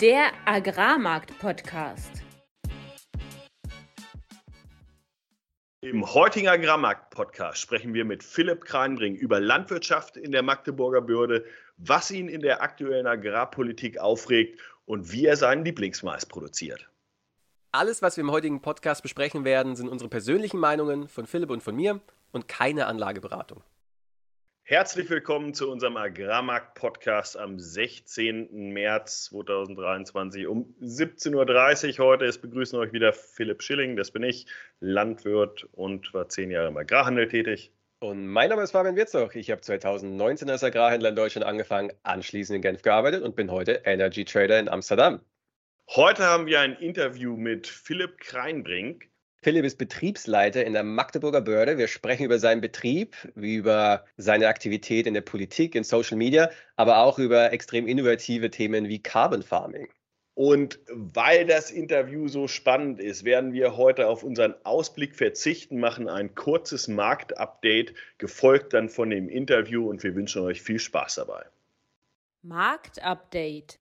Der Agrarmarkt-Podcast. Im heutigen Agrarmarkt-Podcast sprechen wir mit Philipp Kreinbring über Landwirtschaft in der Magdeburger Börde, was ihn in der aktuellen Agrarpolitik aufregt und wie er seinen Lieblingsmais produziert. Alles, was wir im heutigen Podcast besprechen werden, sind unsere persönlichen Meinungen von Philipp und von mir und keine Anlageberatung. Herzlich willkommen zu unserem Agrarmarkt-Podcast am 16. März 2023 um 17.30 Uhr heute. Es begrüßen euch wieder Philipp Schilling, das bin ich, Landwirt und war zehn Jahre im Agrarhandel tätig. Und mein Name ist Fabian Wirzog. Ich habe 2019 als Agrarhändler in Deutschland angefangen, anschließend in Genf gearbeitet und bin heute Energy Trader in Amsterdam. Heute haben wir ein Interview mit Philipp Kreinbrink. Philipp ist Betriebsleiter in der Magdeburger Börde. Wir sprechen über seinen Betrieb, über seine Aktivität in der Politik, in Social Media, aber auch über extrem innovative Themen wie Carbon Farming. Und weil das Interview so spannend ist, werden wir heute auf unseren Ausblick verzichten, machen ein kurzes Marktupdate, gefolgt dann von dem Interview und wir wünschen euch viel Spaß dabei. Marktupdate.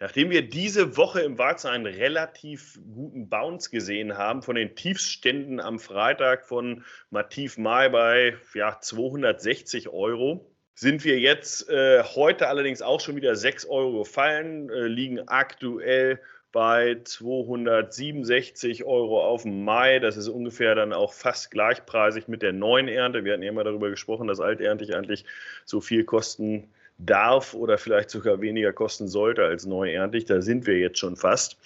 Nachdem wir diese Woche im Weizen einen relativ guten Bounce gesehen haben, von den Tiefständen am Freitag von Mativ Mai bei ja, 260 Euro, sind wir jetzt äh, heute allerdings auch schon wieder 6 Euro gefallen, äh, liegen aktuell bei 267 Euro auf dem Mai. Das ist ungefähr dann auch fast gleichpreisig mit der neuen Ernte. Wir hatten ja immer darüber gesprochen, dass alterntig eigentlich so viel kosten darf oder vielleicht sogar weniger kosten sollte als neuerntig. Da sind wir jetzt schon fast.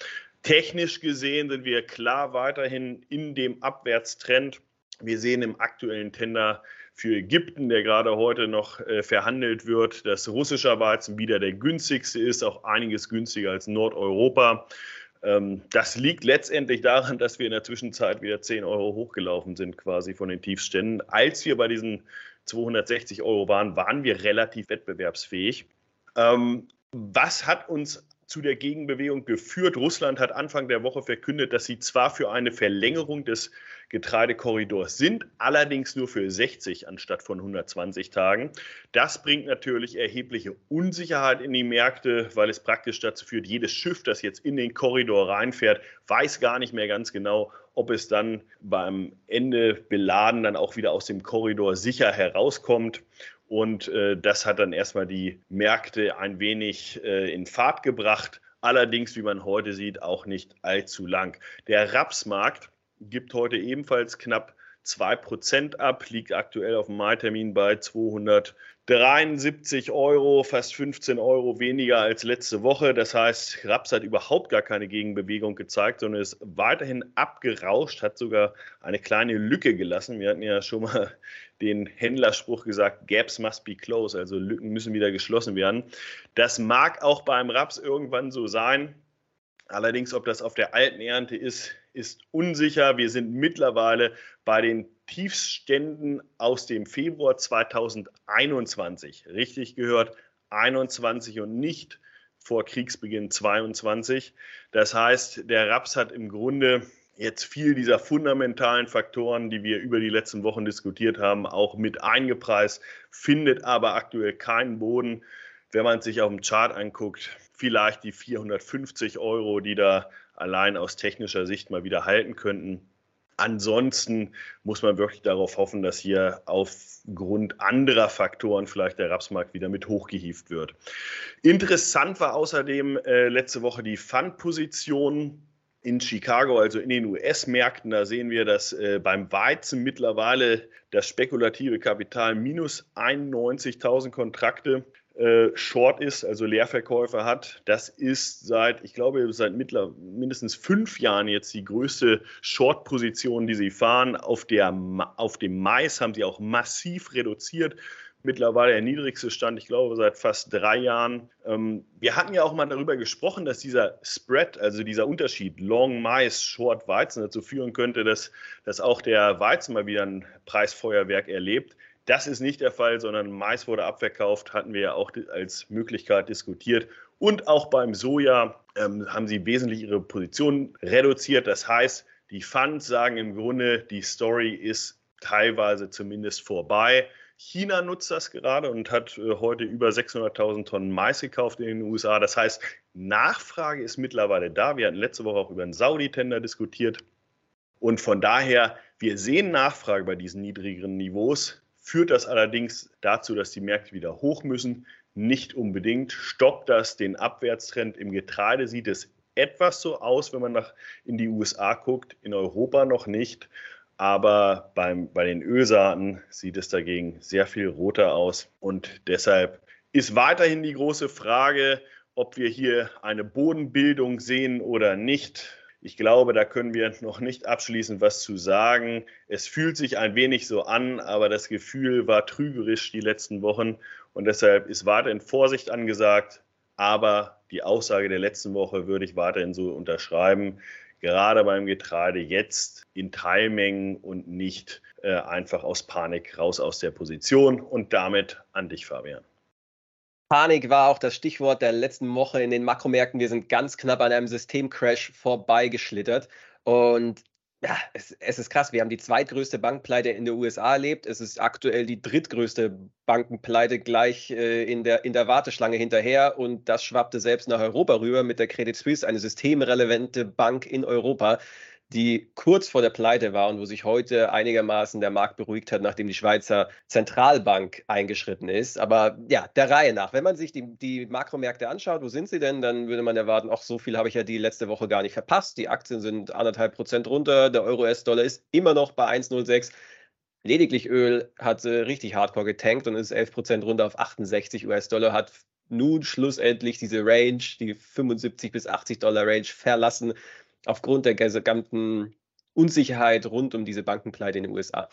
Technisch gesehen sind wir klar weiterhin in dem Abwärtstrend. Wir sehen im aktuellen Tender für Ägypten, der gerade heute noch äh, verhandelt wird, dass russischer Weizen wieder der günstigste ist, auch einiges günstiger als Nordeuropa. Ähm, das liegt letztendlich daran, dass wir in der Zwischenzeit wieder 10 Euro hochgelaufen sind, quasi von den Tiefständen. Als wir bei diesen 260 Euro waren, waren wir relativ wettbewerbsfähig. Ähm, was hat uns zu der Gegenbewegung geführt? Russland hat Anfang der Woche verkündet, dass sie zwar für eine Verlängerung des Getreidekorridors sind, allerdings nur für 60 anstatt von 120 Tagen. Das bringt natürlich erhebliche Unsicherheit in die Märkte, weil es praktisch dazu führt, jedes Schiff, das jetzt in den Korridor reinfährt, weiß gar nicht mehr ganz genau, ob es dann beim Ende beladen dann auch wieder aus dem Korridor sicher herauskommt. Und äh, das hat dann erstmal die Märkte ein wenig äh, in Fahrt gebracht. Allerdings, wie man heute sieht, auch nicht allzu lang. Der Rapsmarkt gibt heute ebenfalls knapp 2% ab, liegt aktuell auf dem Mai-Termin bei 273 Euro, fast 15 Euro weniger als letzte Woche. Das heißt, Raps hat überhaupt gar keine Gegenbewegung gezeigt, sondern ist weiterhin abgerauscht, hat sogar eine kleine Lücke gelassen. Wir hatten ja schon mal den Händlerspruch gesagt, Gaps must be closed, also Lücken müssen wieder geschlossen werden. Das mag auch beim Raps irgendwann so sein. Allerdings, ob das auf der alten Ernte ist, ist unsicher. Wir sind mittlerweile bei den Tiefständen aus dem Februar 2021. Richtig gehört, 21 und nicht vor Kriegsbeginn 22. Das heißt, der Raps hat im Grunde jetzt viel dieser fundamentalen Faktoren, die wir über die letzten Wochen diskutiert haben, auch mit eingepreist, findet aber aktuell keinen Boden. Wenn man sich auf dem Chart anguckt, vielleicht die 450 Euro, die da allein aus technischer Sicht mal wieder halten könnten. Ansonsten muss man wirklich darauf hoffen, dass hier aufgrund anderer Faktoren vielleicht der Rapsmarkt wieder mit hochgehieft wird. Interessant war außerdem äh, letzte Woche die Fundposition in Chicago, also in den US-Märkten. Da sehen wir, dass äh, beim Weizen mittlerweile das spekulative Kapital minus 91.000 Kontrakte äh, Short ist, also Leerverkäufe hat. Das ist seit, ich glaube, seit mittler, mindestens fünf Jahren jetzt die größte Short-Position, die sie fahren. Auf, der, auf dem Mais haben sie auch massiv reduziert mittlerweile der niedrigste Stand, ich glaube, seit fast drei Jahren. Ähm, wir hatten ja auch mal darüber gesprochen, dass dieser Spread, also dieser Unterschied Long Mais, Short Weizen dazu führen könnte, dass, dass auch der Weizen mal wieder ein Preisfeuerwerk erlebt. Das ist nicht der Fall, sondern Mais wurde abverkauft, hatten wir ja auch als Möglichkeit diskutiert. Und auch beim Soja ähm, haben sie wesentlich ihre Position reduziert. Das heißt, die Funds sagen im Grunde, die Story ist teilweise zumindest vorbei. China nutzt das gerade und hat äh, heute über 600.000 Tonnen Mais gekauft in den USA. Das heißt, Nachfrage ist mittlerweile da. Wir hatten letzte Woche auch über einen Saudi-Tender diskutiert. Und von daher, wir sehen Nachfrage bei diesen niedrigeren Niveaus. Führt das allerdings dazu, dass die Märkte wieder hoch müssen? Nicht unbedingt. Stoppt das den Abwärtstrend im Getreide? Sieht es etwas so aus, wenn man nach in die USA guckt, in Europa noch nicht. Aber beim, bei den Ölsaaten sieht es dagegen sehr viel roter aus. Und deshalb ist weiterhin die große Frage, ob wir hier eine Bodenbildung sehen oder nicht. Ich glaube, da können wir noch nicht abschließend was zu sagen. Es fühlt sich ein wenig so an, aber das Gefühl war trügerisch die letzten Wochen und deshalb ist weiterhin Vorsicht angesagt. Aber die Aussage der letzten Woche würde ich weiterhin so unterschreiben. Gerade beim Getreide jetzt in Teilmengen und nicht äh, einfach aus Panik raus aus der Position. Und damit an dich, Fabian. Panik war auch das Stichwort der letzten Woche in den Makromärkten. Wir sind ganz knapp an einem Systemcrash vorbeigeschlittert. Und ja, es, es, ist krass. Wir haben die zweitgrößte Bankpleite in den USA erlebt. Es ist aktuell die drittgrößte Bankenpleite gleich äh, in, der, in der Warteschlange hinterher. Und das schwappte selbst nach Europa rüber mit der Credit Suisse, eine systemrelevante Bank in Europa, die kurz vor der Pleite war und wo sich heute einigermaßen der Markt beruhigt hat, nachdem die Schweizer Zentralbank eingeschritten ist. Aber ja, der Reihe nach. Wenn man sich die, die Makromärkte anschaut, wo sind sie denn, dann würde man erwarten, auch so viel habe ich ja die letzte Woche gar nicht verpasst. Die Aktien sind anderthalb Prozent runter, der Euro-US-Dollar ist immer noch bei 1,06. Lediglich Öl hat äh, richtig hardcore getankt und ist 11 Prozent runter auf 68 US-Dollar, hat nun schlussendlich diese Range, die 75 bis 80 Dollar Range verlassen aufgrund der gesamten Unsicherheit rund um diese Bankenpleite in den USA.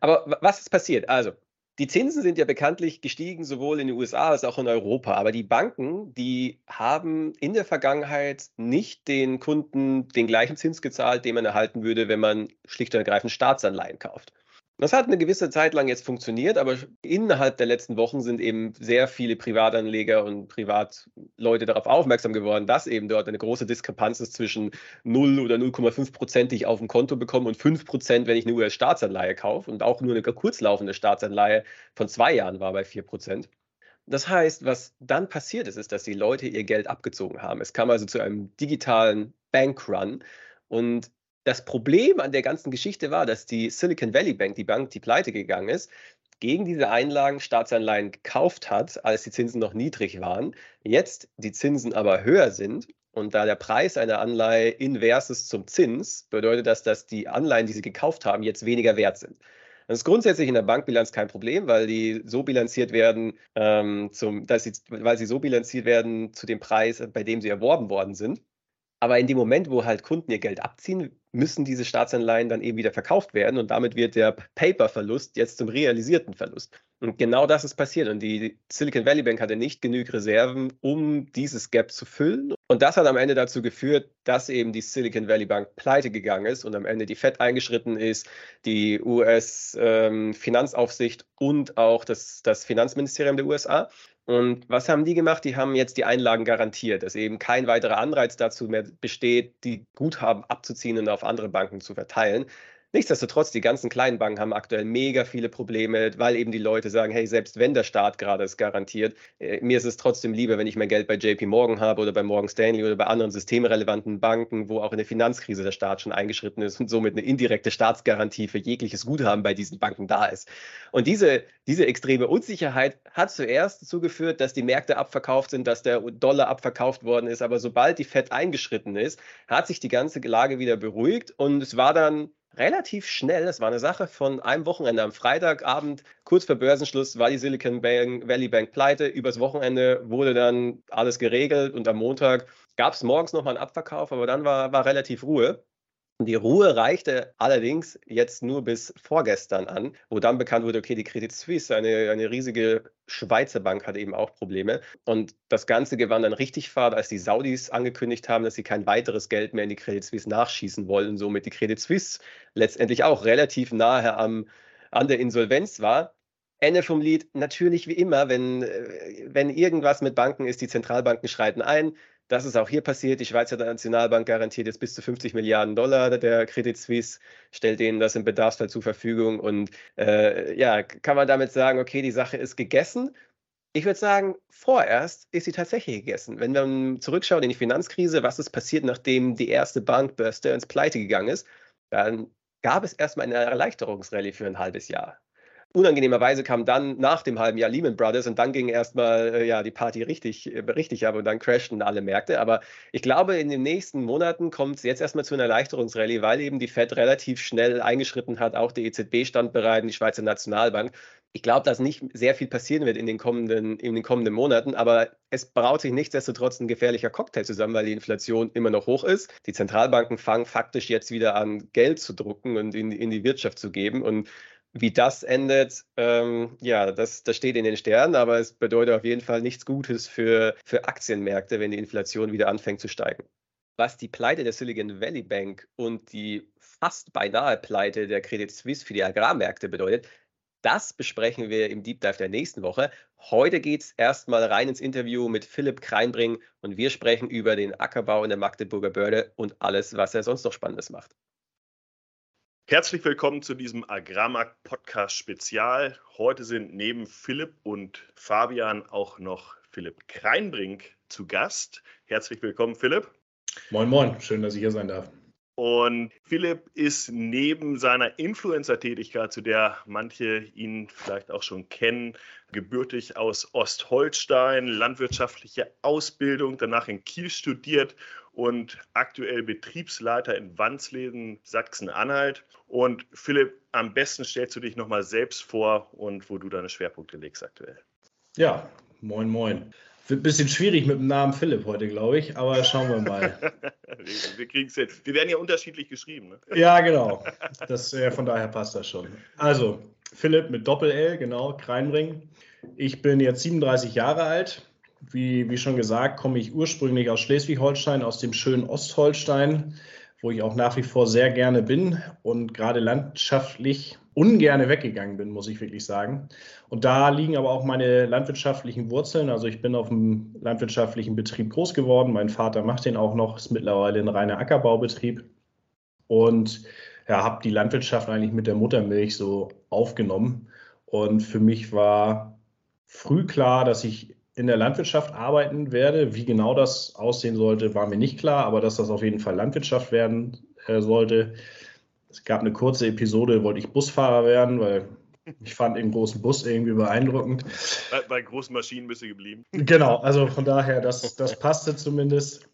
Aber was ist passiert? Also, die Zinsen sind ja bekanntlich gestiegen, sowohl in den USA als auch in Europa. Aber die Banken, die haben in der Vergangenheit nicht den Kunden den gleichen Zins gezahlt, den man erhalten würde, wenn man schlicht und ergreifend Staatsanleihen kauft. Das hat eine gewisse Zeit lang jetzt funktioniert, aber innerhalb der letzten Wochen sind eben sehr viele Privatanleger und Privatleute darauf aufmerksam geworden, dass eben dort eine große Diskrepanz ist zwischen 0 oder 0,5 Prozent, die ich auf dem Konto bekomme und 5 Prozent, wenn ich eine US-Staatsanleihe kaufe und auch nur eine kurzlaufende Staatsanleihe von zwei Jahren war bei 4 Prozent. Das heißt, was dann passiert ist, ist, dass die Leute ihr Geld abgezogen haben. Es kam also zu einem digitalen Bankrun und das Problem an der ganzen Geschichte war, dass die Silicon Valley Bank, die Bank, die pleite gegangen ist, gegen diese Einlagen Staatsanleihen gekauft hat, als die Zinsen noch niedrig waren. Jetzt die Zinsen aber höher sind und da der Preis einer Anleihe inverses zum Zins bedeutet das, dass die Anleihen, die sie gekauft haben, jetzt weniger wert sind. Das ist grundsätzlich in der Bankbilanz kein Problem, weil die so bilanziert werden, ähm, zum, dass sie, weil sie so bilanziert werden zu dem Preis, bei dem sie erworben worden sind. Aber in dem Moment, wo halt Kunden ihr Geld abziehen, müssen diese Staatsanleihen dann eben wieder verkauft werden und damit wird der Paper-Verlust jetzt zum realisierten Verlust. Und genau das ist passiert und die Silicon Valley Bank hatte nicht genug Reserven, um dieses Gap zu füllen. Und das hat am Ende dazu geführt, dass eben die Silicon Valley Bank pleite gegangen ist und am Ende die Fed eingeschritten ist, die US-Finanzaufsicht ähm, und auch das, das Finanzministerium der USA. Und was haben die gemacht? Die haben jetzt die Einlagen garantiert, dass eben kein weiterer Anreiz dazu mehr besteht, die Guthaben abzuziehen und auf andere Banken zu verteilen. Nichtsdestotrotz, die ganzen kleinen Banken haben aktuell mega viele Probleme, weil eben die Leute sagen, hey, selbst wenn der Staat gerade es garantiert, äh, mir ist es trotzdem lieber, wenn ich mein Geld bei JP Morgan habe oder bei Morgan Stanley oder bei anderen systemrelevanten Banken, wo auch in der Finanzkrise der Staat schon eingeschritten ist und somit eine indirekte Staatsgarantie für jegliches Guthaben bei diesen Banken da ist. Und diese, diese extreme Unsicherheit hat zuerst dazu geführt, dass die Märkte abverkauft sind, dass der Dollar abverkauft worden ist. Aber sobald die Fed eingeschritten ist, hat sich die ganze Lage wieder beruhigt und es war dann relativ schnell, es war eine Sache von einem Wochenende am Freitagabend, kurz vor Börsenschluss, war die Silicon Valley Bank pleite. Übers Wochenende wurde dann alles geregelt und am Montag gab es morgens nochmal einen Abverkauf, aber dann war, war relativ Ruhe. Die Ruhe reichte allerdings jetzt nur bis vorgestern an, wo dann bekannt wurde, okay, die Credit Suisse, eine, eine riesige Schweizer Bank, hatte eben auch Probleme. Und das Ganze gewann dann richtig Fahrt, als die Saudis angekündigt haben, dass sie kein weiteres Geld mehr in die Credit Suisse nachschießen wollen, somit die Credit Suisse letztendlich auch relativ nahe am, an der Insolvenz war. Ende vom Lied, natürlich wie immer, wenn, äh, wenn irgendwas mit Banken ist, die Zentralbanken schreiten ein, Das ist auch hier passiert. Die Schweizer Nationalbank garantiert jetzt bis zu 50 Milliarden Dollar. Der Credit Suisse stellt denen das im Bedarfsfall zur Verfügung. Und äh, ja, kann man damit sagen, okay, die Sache ist gegessen. Ich würde sagen, vorerst ist sie tatsächlich gegessen. Wenn man zurückschaut in die Finanzkrise, was ist passiert, nachdem die erste Bank Bear ins Pleite gegangen ist, dann gab es erstmal eine Erleichterungsrallye für ein halbes Jahr. Unangenehmerweise kam dann nach dem halben Jahr Lehman Brothers und dann ging erstmal äh, ja, die Party richtig, äh, richtig ab und dann crashten alle Märkte. Aber ich glaube, in den nächsten Monaten kommt es jetzt erstmal zu einer Erleichterungsrallye, weil eben die Fed relativ schnell eingeschritten hat. Auch die EZB stand bereit, die Schweizer Nationalbank. Ich glaube, dass nicht sehr viel passieren wird in den, kommenden, in den kommenden Monaten, aber es braut sich nichtsdestotrotz ein gefährlicher Cocktail zusammen, weil die Inflation immer noch hoch ist. Die Zentralbanken fangen faktisch jetzt wieder an, Geld zu drucken und in, in die Wirtschaft zu geben. Und wie das endet, ähm, ja, das, das steht in den Sternen, aber es bedeutet auf jeden Fall nichts Gutes für, für Aktienmärkte, wenn die Inflation wieder anfängt zu steigen. Was die Pleite der Silicon Valley Bank und die fast beinahe Pleite der Credit Suisse für die Agrarmärkte bedeutet, das besprechen wir im Deep Dive der nächsten Woche. Heute geht es erstmal rein ins Interview mit Philipp Kreinbring und wir sprechen über den Ackerbau in der Magdeburger Börde und alles, was er sonst noch Spannendes macht. Herzlich willkommen zu diesem Agrarmarkt Podcast Spezial. Heute sind neben Philipp und Fabian auch noch Philipp Kreinbrink zu Gast. Herzlich willkommen, Philipp. Moin, moin. Schön, dass ich hier sein darf. Und Philipp ist neben seiner Influencer-Tätigkeit, zu der manche ihn vielleicht auch schon kennen, gebürtig aus Ostholstein, landwirtschaftliche Ausbildung, danach in Kiel studiert und aktuell Betriebsleiter in Wandsleden, Sachsen-Anhalt. Und Philipp, am besten stellst du dich nochmal selbst vor und wo du deine Schwerpunkte legst aktuell. Ja, moin, moin. Wird ein bisschen schwierig mit dem Namen Philipp heute, glaube ich, aber schauen wir mal. wir kriegen es hin. Wir werden ja unterschiedlich geschrieben. Ne? Ja, genau. Das, äh, von daher passt das schon. Also, Philipp mit Doppel-L, genau, Kreinring. Ich bin jetzt 37 Jahre alt. Wie, wie schon gesagt, komme ich ursprünglich aus Schleswig-Holstein, aus dem schönen Ostholstein, wo ich auch nach wie vor sehr gerne bin und gerade landschaftlich ungerne weggegangen bin, muss ich wirklich sagen. Und da liegen aber auch meine landwirtschaftlichen Wurzeln. Also ich bin auf einem landwirtschaftlichen Betrieb groß geworden. Mein Vater macht den auch noch, ist mittlerweile ein reiner Ackerbaubetrieb. Und ja, habe die Landwirtschaft eigentlich mit der Muttermilch so aufgenommen. Und für mich war früh klar, dass ich in der Landwirtschaft arbeiten werde. Wie genau das aussehen sollte, war mir nicht klar, aber dass das auf jeden Fall Landwirtschaft werden äh, sollte, es gab eine kurze Episode, wollte ich Busfahrer werden, weil ich fand den großen Bus irgendwie beeindruckend. Bei, bei großen Maschinen bist du geblieben. Genau, also von daher, das, das passte zumindest.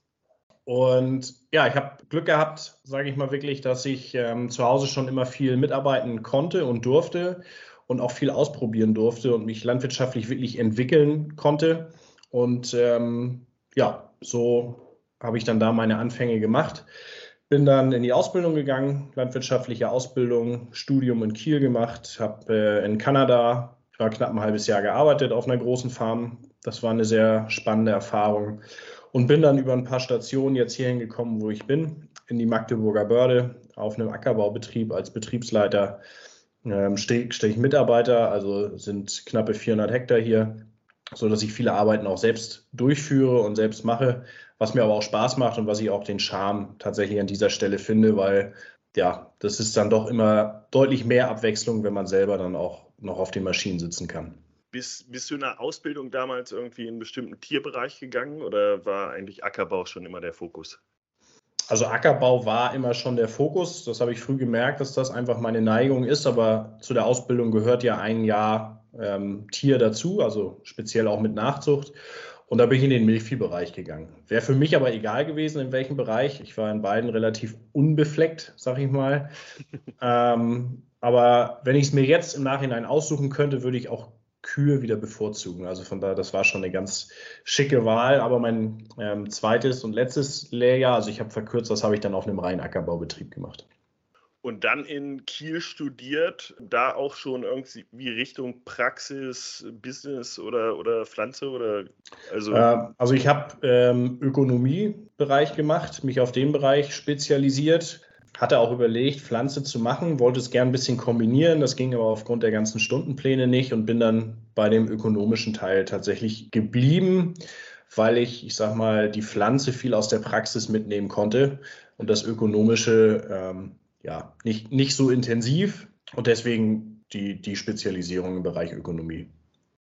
Und ja, ich habe Glück gehabt, sage ich mal wirklich, dass ich ähm, zu Hause schon immer viel mitarbeiten konnte und durfte und auch viel ausprobieren durfte und mich landwirtschaftlich wirklich entwickeln konnte. Und ähm, ja, so habe ich dann da meine Anfänge gemacht. Bin dann in die Ausbildung gegangen, landwirtschaftliche Ausbildung, Studium in Kiel gemacht, habe äh, in Kanada war knapp ein halbes Jahr gearbeitet auf einer großen Farm. Das war eine sehr spannende Erfahrung und bin dann über ein paar Stationen jetzt hierhin gekommen, wo ich bin, in die Magdeburger Börde auf einem Ackerbaubetrieb als Betriebsleiter. Ähm, Stehe steh ich Mitarbeiter, also sind knappe 400 Hektar hier, sodass ich viele Arbeiten auch selbst durchführe und selbst mache was mir aber auch Spaß macht und was ich auch den Charme tatsächlich an dieser Stelle finde, weil ja, das ist dann doch immer deutlich mehr Abwechslung, wenn man selber dann auch noch auf den Maschinen sitzen kann. Bist, bist du in der Ausbildung damals irgendwie in einen bestimmten Tierbereich gegangen oder war eigentlich Ackerbau schon immer der Fokus? Also Ackerbau war immer schon der Fokus. Das habe ich früh gemerkt, dass das einfach meine Neigung ist. Aber zu der Ausbildung gehört ja ein Jahr ähm, Tier dazu, also speziell auch mit Nachzucht. Und da bin ich in den Milchviehbereich gegangen. Wäre für mich aber egal gewesen, in welchem Bereich. Ich war in beiden relativ unbefleckt, sag ich mal. ähm, aber wenn ich es mir jetzt im Nachhinein aussuchen könnte, würde ich auch Kühe wieder bevorzugen. Also von daher, das war schon eine ganz schicke Wahl. Aber mein ähm, zweites und letztes Lehrjahr, also ich habe verkürzt, das habe ich dann auf einem reinen Ackerbaubetrieb gemacht und dann in Kiel studiert, da auch schon irgendwie Richtung Praxis, Business oder, oder Pflanze oder also. Äh, also ich habe ähm, Ökonomiebereich gemacht, mich auf den Bereich spezialisiert, hatte auch überlegt, Pflanze zu machen, wollte es gern ein bisschen kombinieren, das ging aber aufgrund der ganzen Stundenpläne nicht und bin dann bei dem ökonomischen Teil tatsächlich geblieben weil ich, ich sag mal, die Pflanze viel aus der Praxis mitnehmen konnte und das Ökonomische ähm, ja nicht, nicht so intensiv und deswegen die, die Spezialisierung im Bereich Ökonomie.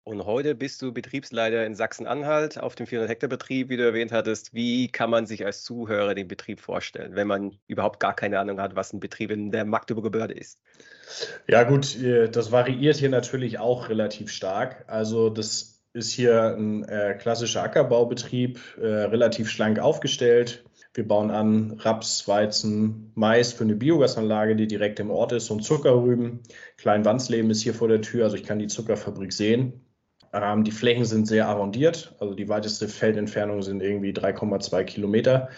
Und heute bist du Betriebsleiter in Sachsen-Anhalt auf dem 400-Hektar-Betrieb, wie du erwähnt hattest. Wie kann man sich als Zuhörer den Betrieb vorstellen, wenn man überhaupt gar keine Ahnung hat, was ein Betrieb in der Magdeburger Behörde ist? Ja gut, das variiert hier natürlich auch relativ stark. Also das ist hier ein äh, klassischer Ackerbaubetrieb, äh, relativ schlank aufgestellt. Wir bauen an Raps, Weizen, Mais für eine Biogasanlage, die direkt im Ort ist und Zuckerrüben. Klein Wandsleben ist hier vor der Tür, also ich kann die Zuckerfabrik sehen. Ähm, die Flächen sind sehr arrondiert, also die weiteste Feldentfernung sind irgendwie 3,2 Kilometer.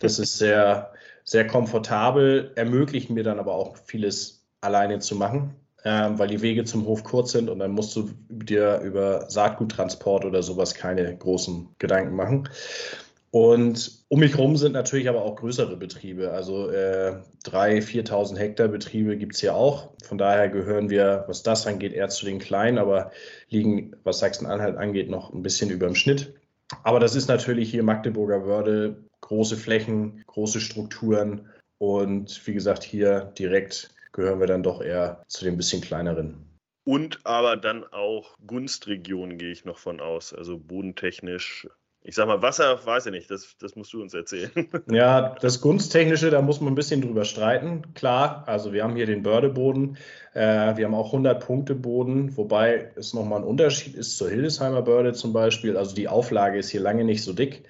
Das ist sehr, sehr komfortabel, ermöglicht mir dann aber auch vieles alleine zu machen, ähm, weil die Wege zum Hof kurz sind und dann musst du dir über Saatguttransport oder sowas keine großen Gedanken machen. Und um mich herum sind natürlich aber auch größere Betriebe. Also äh, 3.000, 4.000 Hektar Betriebe gibt es hier auch. Von daher gehören wir, was das angeht, eher zu den kleinen, aber liegen, was Sachsen-Anhalt angeht, noch ein bisschen über dem Schnitt. Aber das ist natürlich hier Magdeburger Wörde, große Flächen, große Strukturen. Und wie gesagt, hier direkt gehören wir dann doch eher zu den bisschen kleineren. Und aber dann auch Gunstregionen gehe ich noch von aus, also bodentechnisch ich sag mal, Wasser, weiß ich nicht, das, das musst du uns erzählen. Ja, das Gunsttechnische, da muss man ein bisschen drüber streiten. Klar, also wir haben hier den Bördeboden, äh, wir haben auch 100-Punkte-Boden, wobei es nochmal ein Unterschied ist zur Hildesheimer Börde zum Beispiel. Also die Auflage ist hier lange nicht so dick.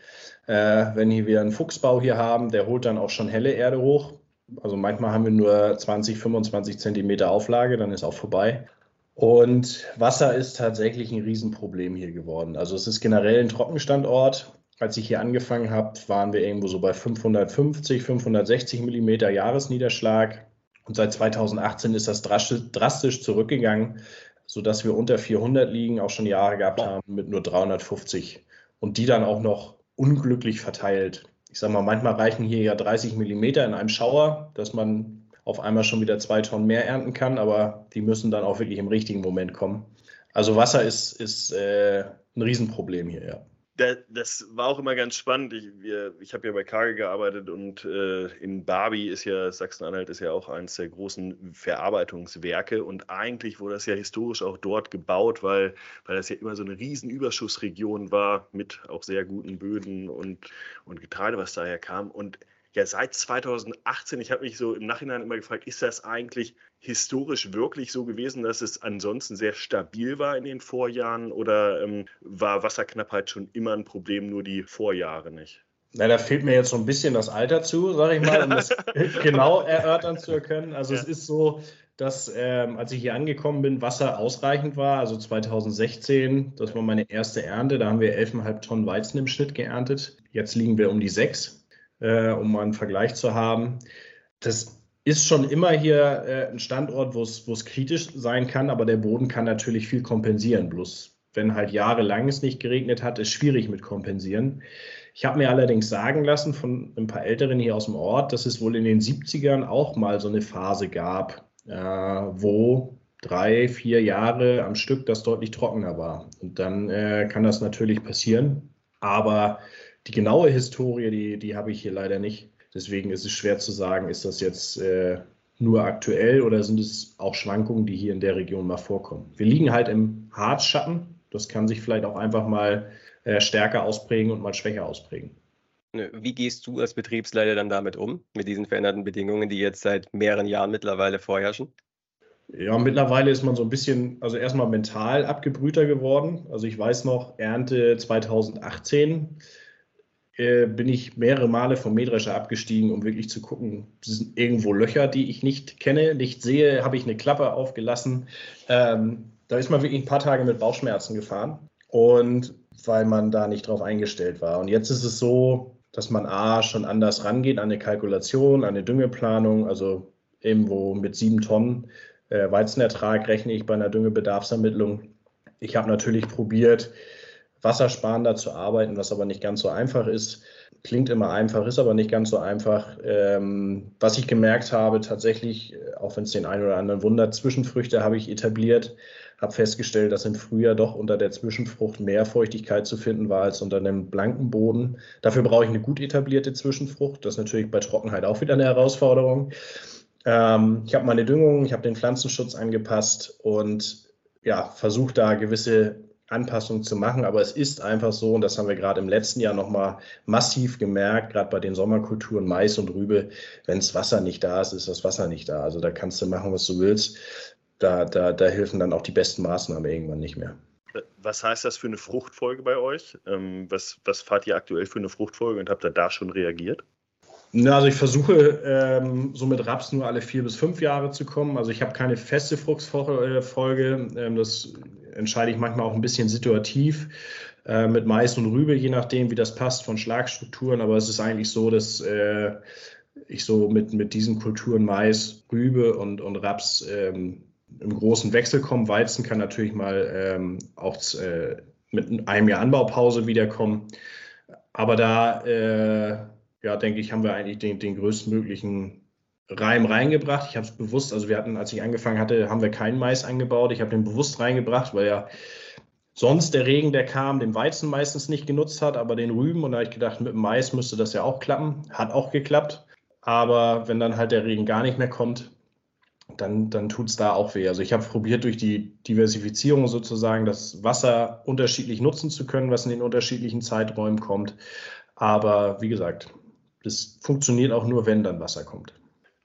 Äh, wenn hier wir einen Fuchsbau hier haben, der holt dann auch schon helle Erde hoch. Also manchmal haben wir nur 20, 25 Zentimeter Auflage, dann ist auch vorbei. Und Wasser ist tatsächlich ein Riesenproblem hier geworden. Also es ist generell ein Trockenstandort. Als ich hier angefangen habe, waren wir irgendwo so bei 550, 560 Millimeter Jahresniederschlag. Und seit 2018 ist das drastisch zurückgegangen, sodass wir unter 400 liegen, auch schon Jahre gehabt haben mit nur 350. Und die dann auch noch unglücklich verteilt. Ich sage mal, manchmal reichen hier ja 30 Millimeter in einem Schauer, dass man auf einmal schon wieder zwei Tonnen mehr ernten kann, aber die müssen dann auch wirklich im richtigen Moment kommen. Also Wasser ist, ist äh, ein Riesenproblem hier, ja. Das war auch immer ganz spannend. Ich, ich habe ja bei Kage gearbeitet und äh, in Barbie ist ja, Sachsen-Anhalt ist ja auch eines der großen Verarbeitungswerke und eigentlich wurde das ja historisch auch dort gebaut, weil, weil das ja immer so eine Riesenüberschussregion war mit auch sehr guten Böden und, und Getreide, was daher kam. Und ja seit 2018, ich habe mich so im Nachhinein immer gefragt, ist das eigentlich historisch wirklich so gewesen, dass es ansonsten sehr stabil war in den Vorjahren oder ähm, war Wasserknappheit schon immer ein Problem, nur die Vorjahre nicht? Na, da fehlt mir jetzt so ein bisschen das Alter zu, sage ich mal, um das genau erörtern zu können. Also ja. es ist so, dass ähm, als ich hier angekommen bin, Wasser ausreichend war. Also 2016, das war meine erste Ernte, da haben wir 11,5 Tonnen Weizen im Schnitt geerntet. Jetzt liegen wir um die 6 äh, um mal einen Vergleich zu haben. Das ist schon immer hier äh, ein Standort, wo es kritisch sein kann, aber der Boden kann natürlich viel kompensieren. Bloß wenn halt jahrelang es nicht geregnet hat, ist schwierig mit kompensieren. Ich habe mir allerdings sagen lassen von ein paar Älteren hier aus dem Ort, dass es wohl in den 70ern auch mal so eine Phase gab, äh, wo drei, vier Jahre am Stück das deutlich trockener war. Und dann äh, kann das natürlich passieren. Aber die genaue Historie, die, die habe ich hier leider nicht. Deswegen ist es schwer zu sagen, ist das jetzt äh, nur aktuell oder sind es auch Schwankungen, die hier in der Region mal vorkommen. Wir liegen halt im Harzschatten. Das kann sich vielleicht auch einfach mal äh, stärker ausprägen und mal schwächer ausprägen. Wie gehst du als Betriebsleiter dann damit um, mit diesen veränderten Bedingungen, die jetzt seit mehreren Jahren mittlerweile vorherrschen? Ja, mittlerweile ist man so ein bisschen, also erstmal mental abgebrühter geworden. Also ich weiß noch, Ernte 2018 äh, bin ich mehrere Male vom Mähdrescher abgestiegen, um wirklich zu gucken, sind irgendwo Löcher, die ich nicht kenne, nicht sehe, habe ich eine Klappe aufgelassen. Ähm, da ist man wirklich ein paar Tage mit Bauchschmerzen gefahren und weil man da nicht drauf eingestellt war. Und jetzt ist es so, dass man A schon anders rangeht an eine Kalkulation, an eine Düngeplanung, also irgendwo mit sieben Tonnen äh, Weizenertrag rechne ich bei einer Düngebedarfsermittlung. Ich habe natürlich probiert, wassersparender zu arbeiten, was aber nicht ganz so einfach ist. Klingt immer einfach, ist aber nicht ganz so einfach. Ähm, was ich gemerkt habe, tatsächlich, auch wenn es den einen oder anderen wundert, Zwischenfrüchte habe ich etabliert, habe festgestellt, dass im Frühjahr doch unter der Zwischenfrucht mehr Feuchtigkeit zu finden war als unter einem blanken Boden. Dafür brauche ich eine gut etablierte Zwischenfrucht. Das ist natürlich bei Trockenheit auch wieder eine Herausforderung. Ähm, ich habe meine Düngung, ich habe den Pflanzenschutz angepasst und ja, versuche da gewisse Anpassungen zu machen. Aber es ist einfach so, und das haben wir gerade im letzten Jahr nochmal massiv gemerkt, gerade bei den Sommerkulturen Mais und Rübe, wenn das Wasser nicht da ist, ist das Wasser nicht da. Also da kannst du machen, was du willst. Da, da, da helfen dann auch die besten Maßnahmen irgendwann nicht mehr. Was heißt das für eine Fruchtfolge bei euch? Ähm, was, was fahrt ihr aktuell für eine Fruchtfolge und habt ihr da schon reagiert? Na, also ich versuche ähm, so mit Raps nur alle vier bis fünf Jahre zu kommen. Also ich habe keine feste Fruchtfolge. Ähm, das entscheide ich manchmal auch ein bisschen situativ äh, mit Mais und Rübe, je nachdem, wie das passt von Schlagstrukturen. Aber es ist eigentlich so, dass äh, ich so mit, mit diesen Kulturen Mais, Rübe und, und Raps ähm, im großen Wechsel komme. Weizen kann natürlich mal ähm, auch äh, mit einem Jahr Anbaupause wiederkommen. Aber da äh, ja, denke ich, haben wir eigentlich den, den größtmöglichen Reim reingebracht. Ich habe es bewusst, also wir hatten, als ich angefangen hatte, haben wir keinen Mais angebaut. Ich habe den bewusst reingebracht, weil ja sonst der Regen, der kam, den Weizen meistens nicht genutzt hat, aber den Rüben. Und da habe ich gedacht, mit dem Mais müsste das ja auch klappen. Hat auch geklappt. Aber wenn dann halt der Regen gar nicht mehr kommt, dann, dann tut es da auch weh. Also ich habe probiert, durch die Diversifizierung sozusagen das Wasser unterschiedlich nutzen zu können, was in den unterschiedlichen Zeiträumen kommt. Aber wie gesagt, das funktioniert auch nur, wenn dann Wasser kommt.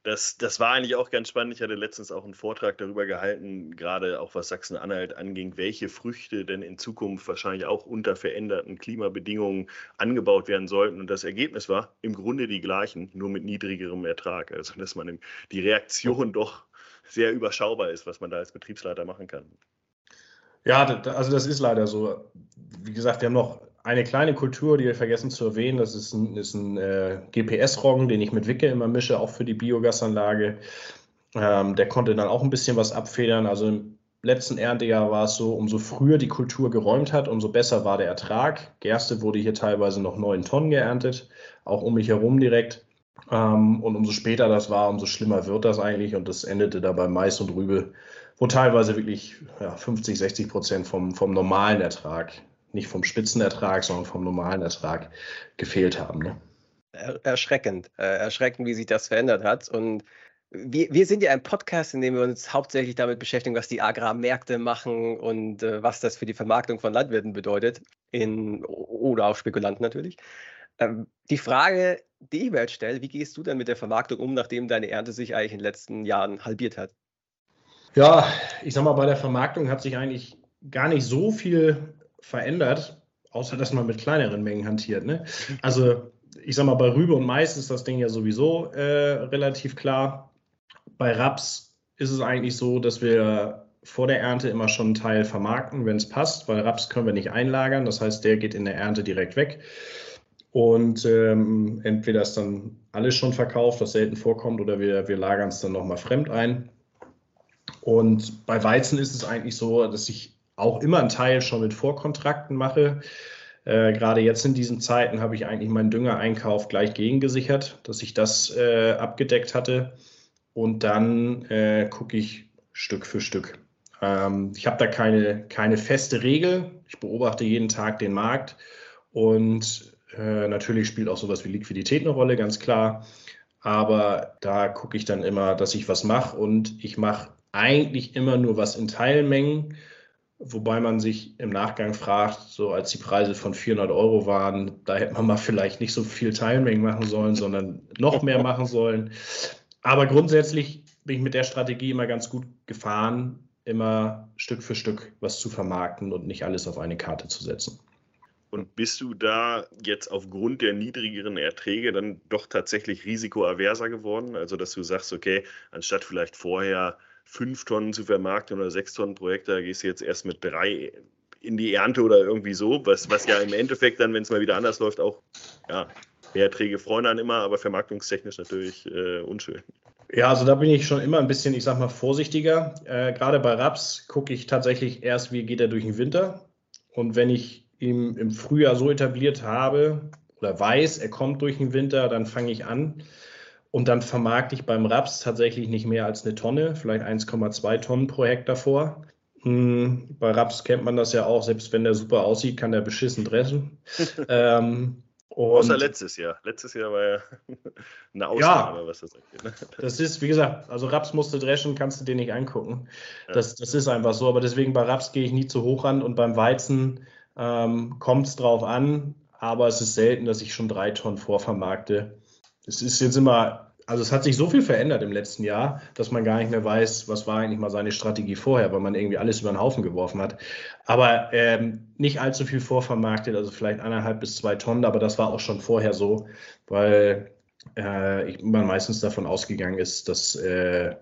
Das, das war eigentlich auch ganz spannend. Ich hatte letztens auch einen Vortrag darüber gehalten, gerade auch was Sachsen-Anhalt anging, welche Früchte denn in Zukunft wahrscheinlich auch unter veränderten Klimabedingungen angebaut werden sollten. Und das Ergebnis war im Grunde die gleichen, nur mit niedrigerem Ertrag. Also dass man die Reaktion doch sehr überschaubar ist, was man da als Betriebsleiter machen kann. Ja, also das ist leider so. Wie gesagt, wir haben noch eine kleine Kultur, die wir vergessen zu erwähnen, das ist ein, ein äh, GPS-Roggen, den ich mit Wicke immer mische, auch für die Biogasanlage. Ähm, der konnte dann auch ein bisschen was abfedern. Also im letzten Erntejahr war es so, umso früher die Kultur geräumt hat, umso besser war der Ertrag. Gerste wurde hier teilweise noch neun Tonnen geerntet, auch um mich herum direkt. Ähm, und umso später das war, umso schlimmer wird das eigentlich. Und das endete da bei Mais und Rübe, wo teilweise wirklich ja, 50, 60 Prozent vom, vom normalen Ertrag nicht vom Spitzenertrag, sondern vom normalen Ertrag gefehlt haben. Ne? Erschreckend, äh, erschreckend, wie sich das verändert hat. Und wir, wir, sind ja ein Podcast, in dem wir uns hauptsächlich damit beschäftigen, was die Agrarmärkte machen und äh, was das für die Vermarktung von Landwirten bedeutet, in, oder auch Spekulanten natürlich. Ähm, die Frage, die ich mir jetzt stelle, wie gehst du denn mit der Vermarktung um, nachdem deine Ernte sich eigentlich in den letzten Jahren halbiert hat? Ja, ich sag mal, bei der Vermarktung hat sich eigentlich gar nicht so viel verändert, außer dass man mit kleineren Mengen hantiert. Ne? Also ich sag mal, bei Rübe und Mais ist das Ding ja sowieso äh, relativ klar. Bei Raps ist es eigentlich so, dass wir vor der Ernte immer schon einen Teil vermarkten, wenn es passt, weil Raps können wir nicht einlagern. Das heißt, der geht in der Ernte direkt weg. Und ähm, entweder ist dann alles schon verkauft, was selten vorkommt, oder wir, wir lagern es dann nochmal fremd ein. Und bei Weizen ist es eigentlich so, dass ich auch immer einen Teil schon mit Vorkontrakten mache. Äh, Gerade jetzt in diesen Zeiten habe ich eigentlich meinen Düngereinkauf gleich gegengesichert, dass ich das äh, abgedeckt hatte. Und dann äh, gucke ich Stück für Stück. Ähm, ich habe da keine, keine feste Regel. Ich beobachte jeden Tag den Markt. Und äh, natürlich spielt auch sowas wie Liquidität eine Rolle, ganz klar. Aber da gucke ich dann immer, dass ich was mache. Und ich mache eigentlich immer nur was in Teilmengen Wobei man sich im Nachgang fragt, so als die Preise von 400 Euro waren, da hätte man mal vielleicht nicht so viel Teilmengen machen sollen, sondern noch mehr machen sollen. Aber grundsätzlich bin ich mit der Strategie immer ganz gut gefahren, immer Stück für Stück was zu vermarkten und nicht alles auf eine Karte zu setzen. Und bist du da jetzt aufgrund der niedrigeren Erträge dann doch tatsächlich risikoaverser geworden? Also, dass du sagst, okay, anstatt vielleicht vorher fünf Tonnen zu vermarkten oder sechs Tonnen pro Hektar, gehst du jetzt erst mit drei in die Ernte oder irgendwie so, was, was ja im Endeffekt dann, wenn es mal wieder anders läuft, auch ja, Erträge freuen dann immer, aber vermarktungstechnisch natürlich äh, unschön. Ja, also da bin ich schon immer ein bisschen, ich sag mal, vorsichtiger. Äh, Gerade bei Raps gucke ich tatsächlich erst, wie geht er durch den Winter. Und wenn ich ihn im Frühjahr so etabliert habe oder weiß, er kommt durch den Winter, dann fange ich an. Und dann vermarkte ich beim Raps tatsächlich nicht mehr als eine Tonne, vielleicht 1,2 Tonnen pro Hektar vor. Hm, bei Raps kennt man das ja auch, selbst wenn der super aussieht, kann der beschissen dreschen. ähm, Außer letztes Jahr. Letztes Jahr war ja eine Ausnahme, ja, was das angeht. Ne? Das ist, wie gesagt, also Raps musste dreschen, kannst du dir nicht angucken. Ja. Das, das ist einfach so. Aber deswegen bei Raps gehe ich nie zu hoch an und beim Weizen ähm, kommt es drauf an. Aber es ist selten, dass ich schon drei Tonnen vorvermarkte. Es ist jetzt immer also es hat sich so viel verändert im letzten Jahr, dass man gar nicht mehr weiß, was war eigentlich mal seine Strategie vorher, weil man irgendwie alles über den Haufen geworfen hat. Aber ähm, nicht allzu viel vorvermarktet, also vielleicht eineinhalb bis zwei Tonnen, aber das war auch schon vorher so, weil äh, ich, man meistens davon ausgegangen ist, dass äh,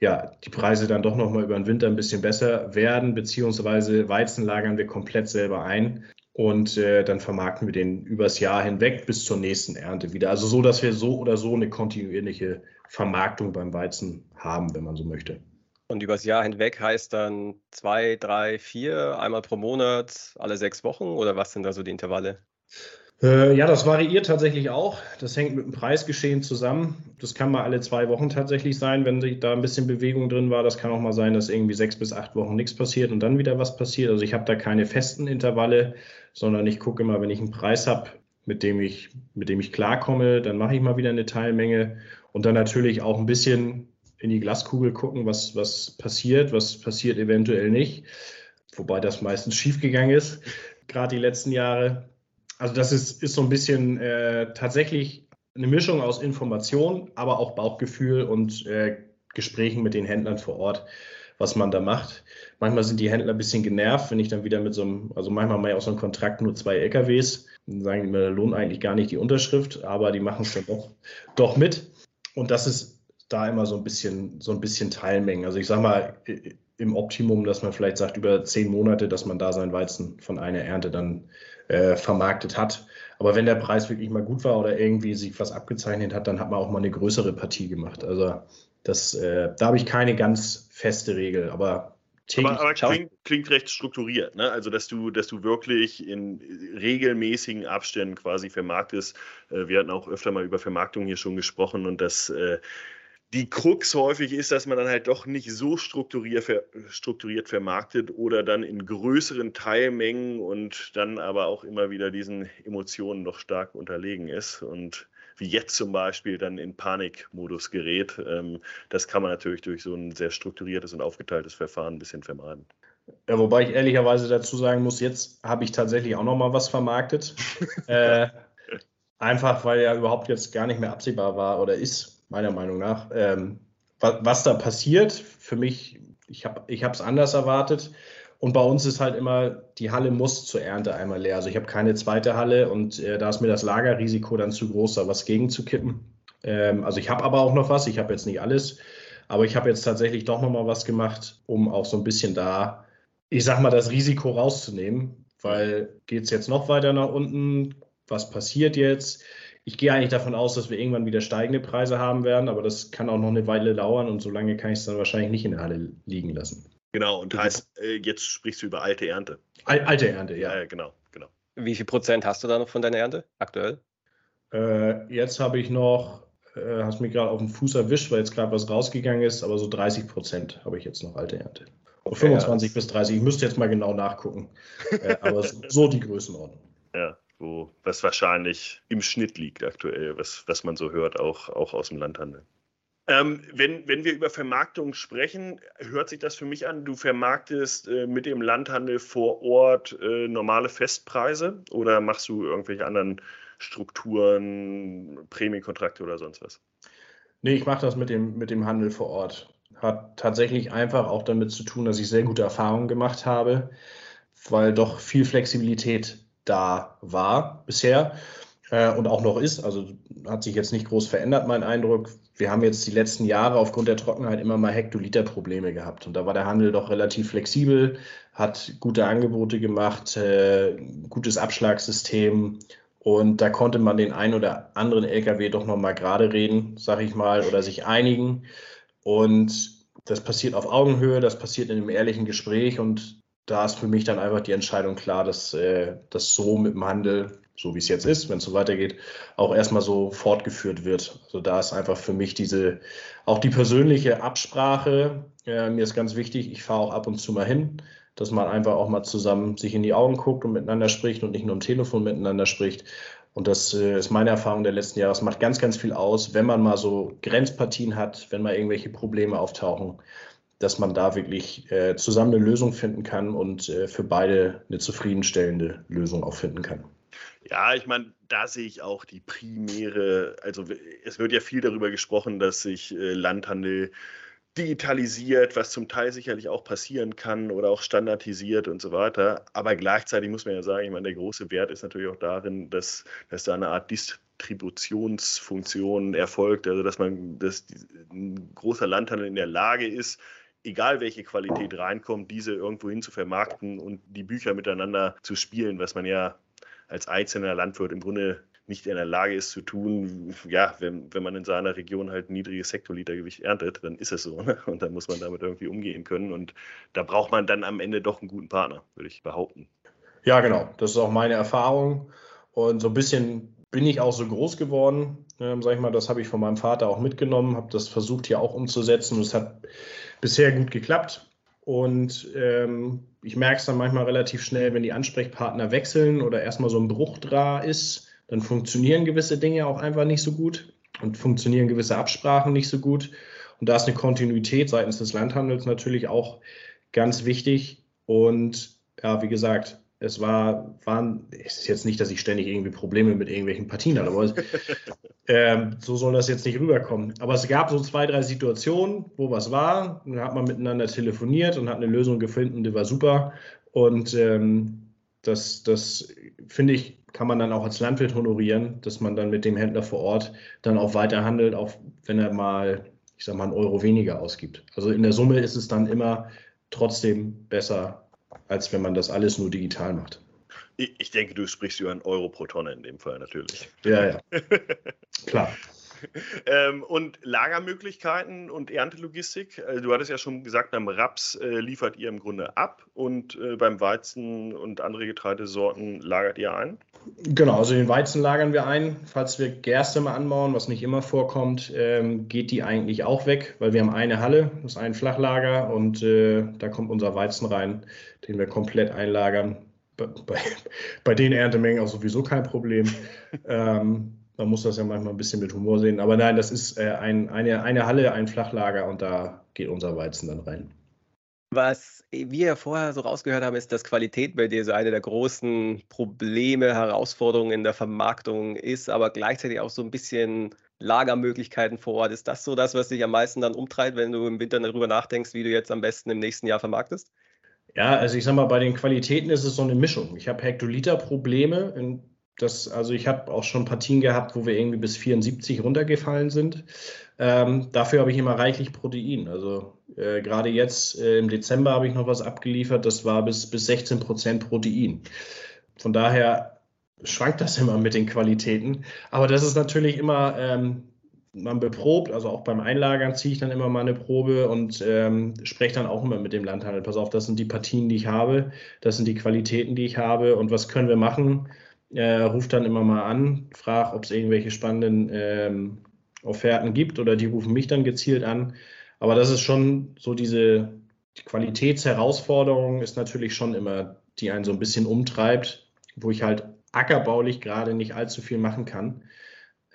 ja, die Preise dann doch nochmal über den Winter ein bisschen besser werden, beziehungsweise Weizen lagern wir komplett selber ein und äh, dann vermarkten wir den übers Jahr hinweg bis zur nächsten Ernte wieder. Also so, dass wir so oder so eine kontinuierliche Vermarktung beim Weizen haben, wenn man so möchte. Und übers Jahr hinweg heißt dann zwei, drei, vier, einmal pro Monat, alle sechs Wochen oder was sind da so die Intervalle? Äh, ja, das variiert tatsächlich auch. Das hängt mit dem Preisgeschehen zusammen. Das kann mal alle zwei Wochen tatsächlich sein, wenn da ein bisschen Bewegung drin war. Das kann auch mal sein, dass irgendwie sechs bis acht Wochen nichts passiert und dann wieder was passiert. Also ich habe da keine festen Intervalle, sondern ich gucke immer, wenn ich einen Preis habe, mit dem ich, mit dem ich klarkomme, dann mache ich mal wieder eine Teilmenge und dann natürlich auch ein bisschen in die Glaskugel gucken, was, was passiert, was passiert eventuell nicht. Wobei das meistens schiefgegangen ist, gerade die letzten Jahre. Also das ist, ist so ein bisschen äh, tatsächlich eine Mischung aus Information, aber auch Bauchgefühl und äh, Gesprächen mit den Händlern vor Ort, was man da macht. Manchmal sind die Händler ein bisschen genervt, wenn ich dann wieder mit so einem, also manchmal mache ich auch so einen Kontrakt nur zwei LKWs, dann sagen die mir, lohnt eigentlich gar nicht die Unterschrift, aber die machen es dann doch, doch mit. Und das ist da immer so ein bisschen, so ein bisschen Teilmengen. Also ich sage mal, im Optimum, dass man vielleicht sagt, über zehn Monate, dass man da sein Weizen von einer Ernte dann äh, vermarktet hat. Aber wenn der Preis wirklich mal gut war oder irgendwie sich was abgezeichnet hat, dann hat man auch mal eine größere Partie gemacht. Also das, äh, da habe ich keine ganz feste Regel, aber aber, aber klingt, klingt, recht strukturiert, ne? Also dass du, dass du wirklich in regelmäßigen Abständen quasi vermarktest. Äh, wir hatten auch öfter mal über Vermarktung hier schon gesprochen und dass äh, die Krux häufig ist, dass man dann halt doch nicht so strukturiert, strukturiert vermarktet oder dann in größeren Teilmengen und dann aber auch immer wieder diesen Emotionen noch stark unterlegen ist und wie jetzt zum Beispiel dann in Panikmodus gerät. Ähm, das kann man natürlich durch so ein sehr strukturiertes und aufgeteiltes Verfahren ein bisschen vermeiden. Ja, wobei ich ehrlicherweise dazu sagen muss, jetzt habe ich tatsächlich auch noch mal was vermarktet. äh, einfach, weil ja überhaupt jetzt gar nicht mehr absehbar war oder ist, meiner Meinung nach. Ähm, was, was, da passiert, für mich, ich habe es anders erwartet. Und bei uns ist halt immer, die Halle muss zur Ernte einmal leer. Also ich habe keine zweite Halle und äh, da ist mir das Lagerrisiko dann zu groß, da was gegenzukippen. Ähm, also ich habe aber auch noch was, ich habe jetzt nicht alles, aber ich habe jetzt tatsächlich doch nochmal was gemacht, um auch so ein bisschen da, ich sag mal, das Risiko rauszunehmen. Weil geht es jetzt noch weiter nach unten? Was passiert jetzt? Ich gehe eigentlich davon aus, dass wir irgendwann wieder steigende Preise haben werden, aber das kann auch noch eine Weile dauern und solange kann ich es dann wahrscheinlich nicht in der Halle liegen lassen. Genau, und heißt, äh, jetzt sprichst du über alte Ernte. alte Ernte, ja. ja. Genau, genau. Wie viel Prozent hast du da noch von deiner Ernte aktuell? Äh, jetzt habe ich noch, äh, hast mich gerade auf den Fuß erwischt, weil jetzt gerade was rausgegangen ist, aber so 30 Prozent habe ich jetzt noch alte Ernte. Okay, 25 ja, bis 30, ich müsste jetzt mal genau nachgucken. Äh, aber so die Größenordnung. Ja wo was wahrscheinlich im Schnitt liegt aktuell, was, was man so hört, auch, auch aus dem Landhandel. Ähm, wenn, wenn wir über Vermarktung sprechen, hört sich das für mich an, du vermarktest äh, mit dem Landhandel vor Ort äh, normale Festpreise oder machst du irgendwelche anderen Strukturen, Prämienkontrakte oder sonst was? Nee, ich mache das mit dem, mit dem Handel vor Ort. Hat tatsächlich einfach auch damit zu tun, dass ich sehr gute Erfahrungen gemacht habe, weil doch viel Flexibilität da war bisher äh, und auch noch ist. Also hat sich jetzt nicht groß verändert, mein Eindruck. Wir haben jetzt die letzten Jahre aufgrund der Trockenheit immer mal Hektoliter-Probleme gehabt. Und da war der Handel doch relativ flexibel, hat gute Angebote gemacht, äh, gutes Abschlagssystem. Und da konnte man den einen oder anderen LKW doch nochmal gerade reden, sag ich mal, oder sich einigen. Und das passiert auf Augenhöhe, das passiert in einem ehrlichen Gespräch und da ist für mich dann einfach die Entscheidung klar, dass äh, das so mit dem Handel, so wie es jetzt ist, wenn es so weitergeht, auch erstmal so fortgeführt wird. Also da ist einfach für mich diese, auch die persönliche Absprache, äh, mir ist ganz wichtig, ich fahre auch ab und zu mal hin, dass man einfach auch mal zusammen sich in die Augen guckt und miteinander spricht und nicht nur am Telefon miteinander spricht. Und das äh, ist meine Erfahrung der letzten Jahre. Es macht ganz, ganz viel aus, wenn man mal so Grenzpartien hat, wenn mal irgendwelche Probleme auftauchen, dass man da wirklich äh, zusammen eine Lösung finden kann und äh, für beide eine zufriedenstellende Lösung auch finden kann. Ja, ich meine, da sehe ich auch die primäre, also es wird ja viel darüber gesprochen, dass sich äh, Landhandel digitalisiert, was zum Teil sicherlich auch passieren kann oder auch standardisiert und so weiter. Aber gleichzeitig muss man ja sagen, ich meine, der große Wert ist natürlich auch darin, dass, dass da eine Art Distributionsfunktion erfolgt, also dass man, dass ein großer Landhandel in der Lage ist, egal welche Qualität reinkommt, diese irgendwo hin zu vermarkten und die Bücher miteinander zu spielen, was man ja als einzelner Landwirt im Grunde nicht in der Lage ist zu tun, ja, wenn, wenn man in seiner Region halt niedriges Hektolitergewicht erntet, dann ist es so. Ne? Und dann muss man damit irgendwie umgehen können. Und da braucht man dann am Ende doch einen guten Partner, würde ich behaupten. Ja, genau. Das ist auch meine Erfahrung. Und so ein bisschen bin ich auch so groß geworden. Ähm, sag ich mal, das habe ich von meinem Vater auch mitgenommen, habe das versucht hier auch umzusetzen. Und es hat bisher gut geklappt. Und ähm, ich merke es dann manchmal relativ schnell, wenn die Ansprechpartner wechseln oder erstmal so ein Bruch da ist, dann funktionieren gewisse Dinge auch einfach nicht so gut und funktionieren gewisse Absprachen nicht so gut. Und da ist eine Kontinuität seitens des Landhandels natürlich auch ganz wichtig. Und ja, wie gesagt, es war, waren, es ist jetzt nicht, dass ich ständig irgendwie Probleme mit irgendwelchen Partien hatte, aber ähm, so soll das jetzt nicht rüberkommen. Aber es gab so zwei, drei Situationen, wo was war. Dann hat man miteinander telefoniert und hat eine Lösung gefunden, die war super. Und ähm, das, das finde ich, kann man dann auch als Landwirt honorieren, dass man dann mit dem Händler vor Ort dann auch weiter handelt, auch wenn er mal, ich sag mal, einen Euro weniger ausgibt. Also in der Summe ist es dann immer trotzdem besser, als wenn man das alles nur digital macht. Ich denke, du sprichst über einen Euro pro Tonne in dem Fall natürlich. Ja, ja. Klar. ähm, und Lagermöglichkeiten und Erntelogistik. Also du hattest ja schon gesagt, beim Raps äh, liefert ihr im Grunde ab und äh, beim Weizen und andere Getreidesorten lagert ihr ein? Genau, also den Weizen lagern wir ein. Falls wir Gerste mal anbauen, was nicht immer vorkommt, ähm, geht die eigentlich auch weg, weil wir haben eine Halle, das ist ein Flachlager und äh, da kommt unser Weizen rein, den wir komplett einlagern. Bei, bei, bei den Erntemengen auch sowieso kein Problem. ähm, man muss das ja manchmal ein bisschen mit Humor sehen. Aber nein, das ist äh, ein, eine, eine Halle, ein Flachlager und da geht unser Weizen dann rein. Was wir ja vorher so rausgehört haben, ist, dass Qualität bei dir so eine der großen Probleme, Herausforderungen in der Vermarktung ist, aber gleichzeitig auch so ein bisschen Lagermöglichkeiten vor Ort. Ist das so das, was dich am meisten dann umtreibt, wenn du im Winter darüber nachdenkst, wie du jetzt am besten im nächsten Jahr vermarktest? Ja, also ich sag mal, bei den Qualitäten ist es so eine Mischung. Ich habe Hektoliter-Probleme in das, also ich habe auch schon Partien gehabt, wo wir irgendwie bis 74 runtergefallen sind. Ähm, dafür habe ich immer reichlich Protein. Also äh, gerade jetzt äh, im Dezember habe ich noch was abgeliefert, das war bis, bis 16 Prozent Protein. Von daher schwankt das immer mit den Qualitäten. Aber das ist natürlich immer, ähm, man beprobt, also auch beim Einlagern ziehe ich dann immer mal eine Probe und ähm, spreche dann auch immer mit dem Landhandel. Pass auf, das sind die Partien, die ich habe, das sind die Qualitäten, die ich habe und was können wir machen? Äh, ruft dann immer mal an, fragt, ob es irgendwelche spannenden ähm, Offerten gibt oder die rufen mich dann gezielt an. Aber das ist schon so diese die Qualitätsherausforderung ist natürlich schon immer, die einen so ein bisschen umtreibt, wo ich halt ackerbaulich gerade nicht allzu viel machen kann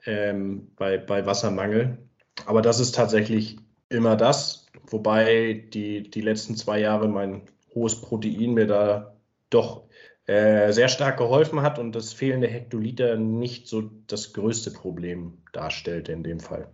ähm, bei, bei Wassermangel. Aber das ist tatsächlich immer das, wobei die, die letzten zwei Jahre mein hohes Protein mir da doch äh, sehr stark geholfen hat und das fehlende Hektoliter nicht so das größte Problem darstellte in dem Fall.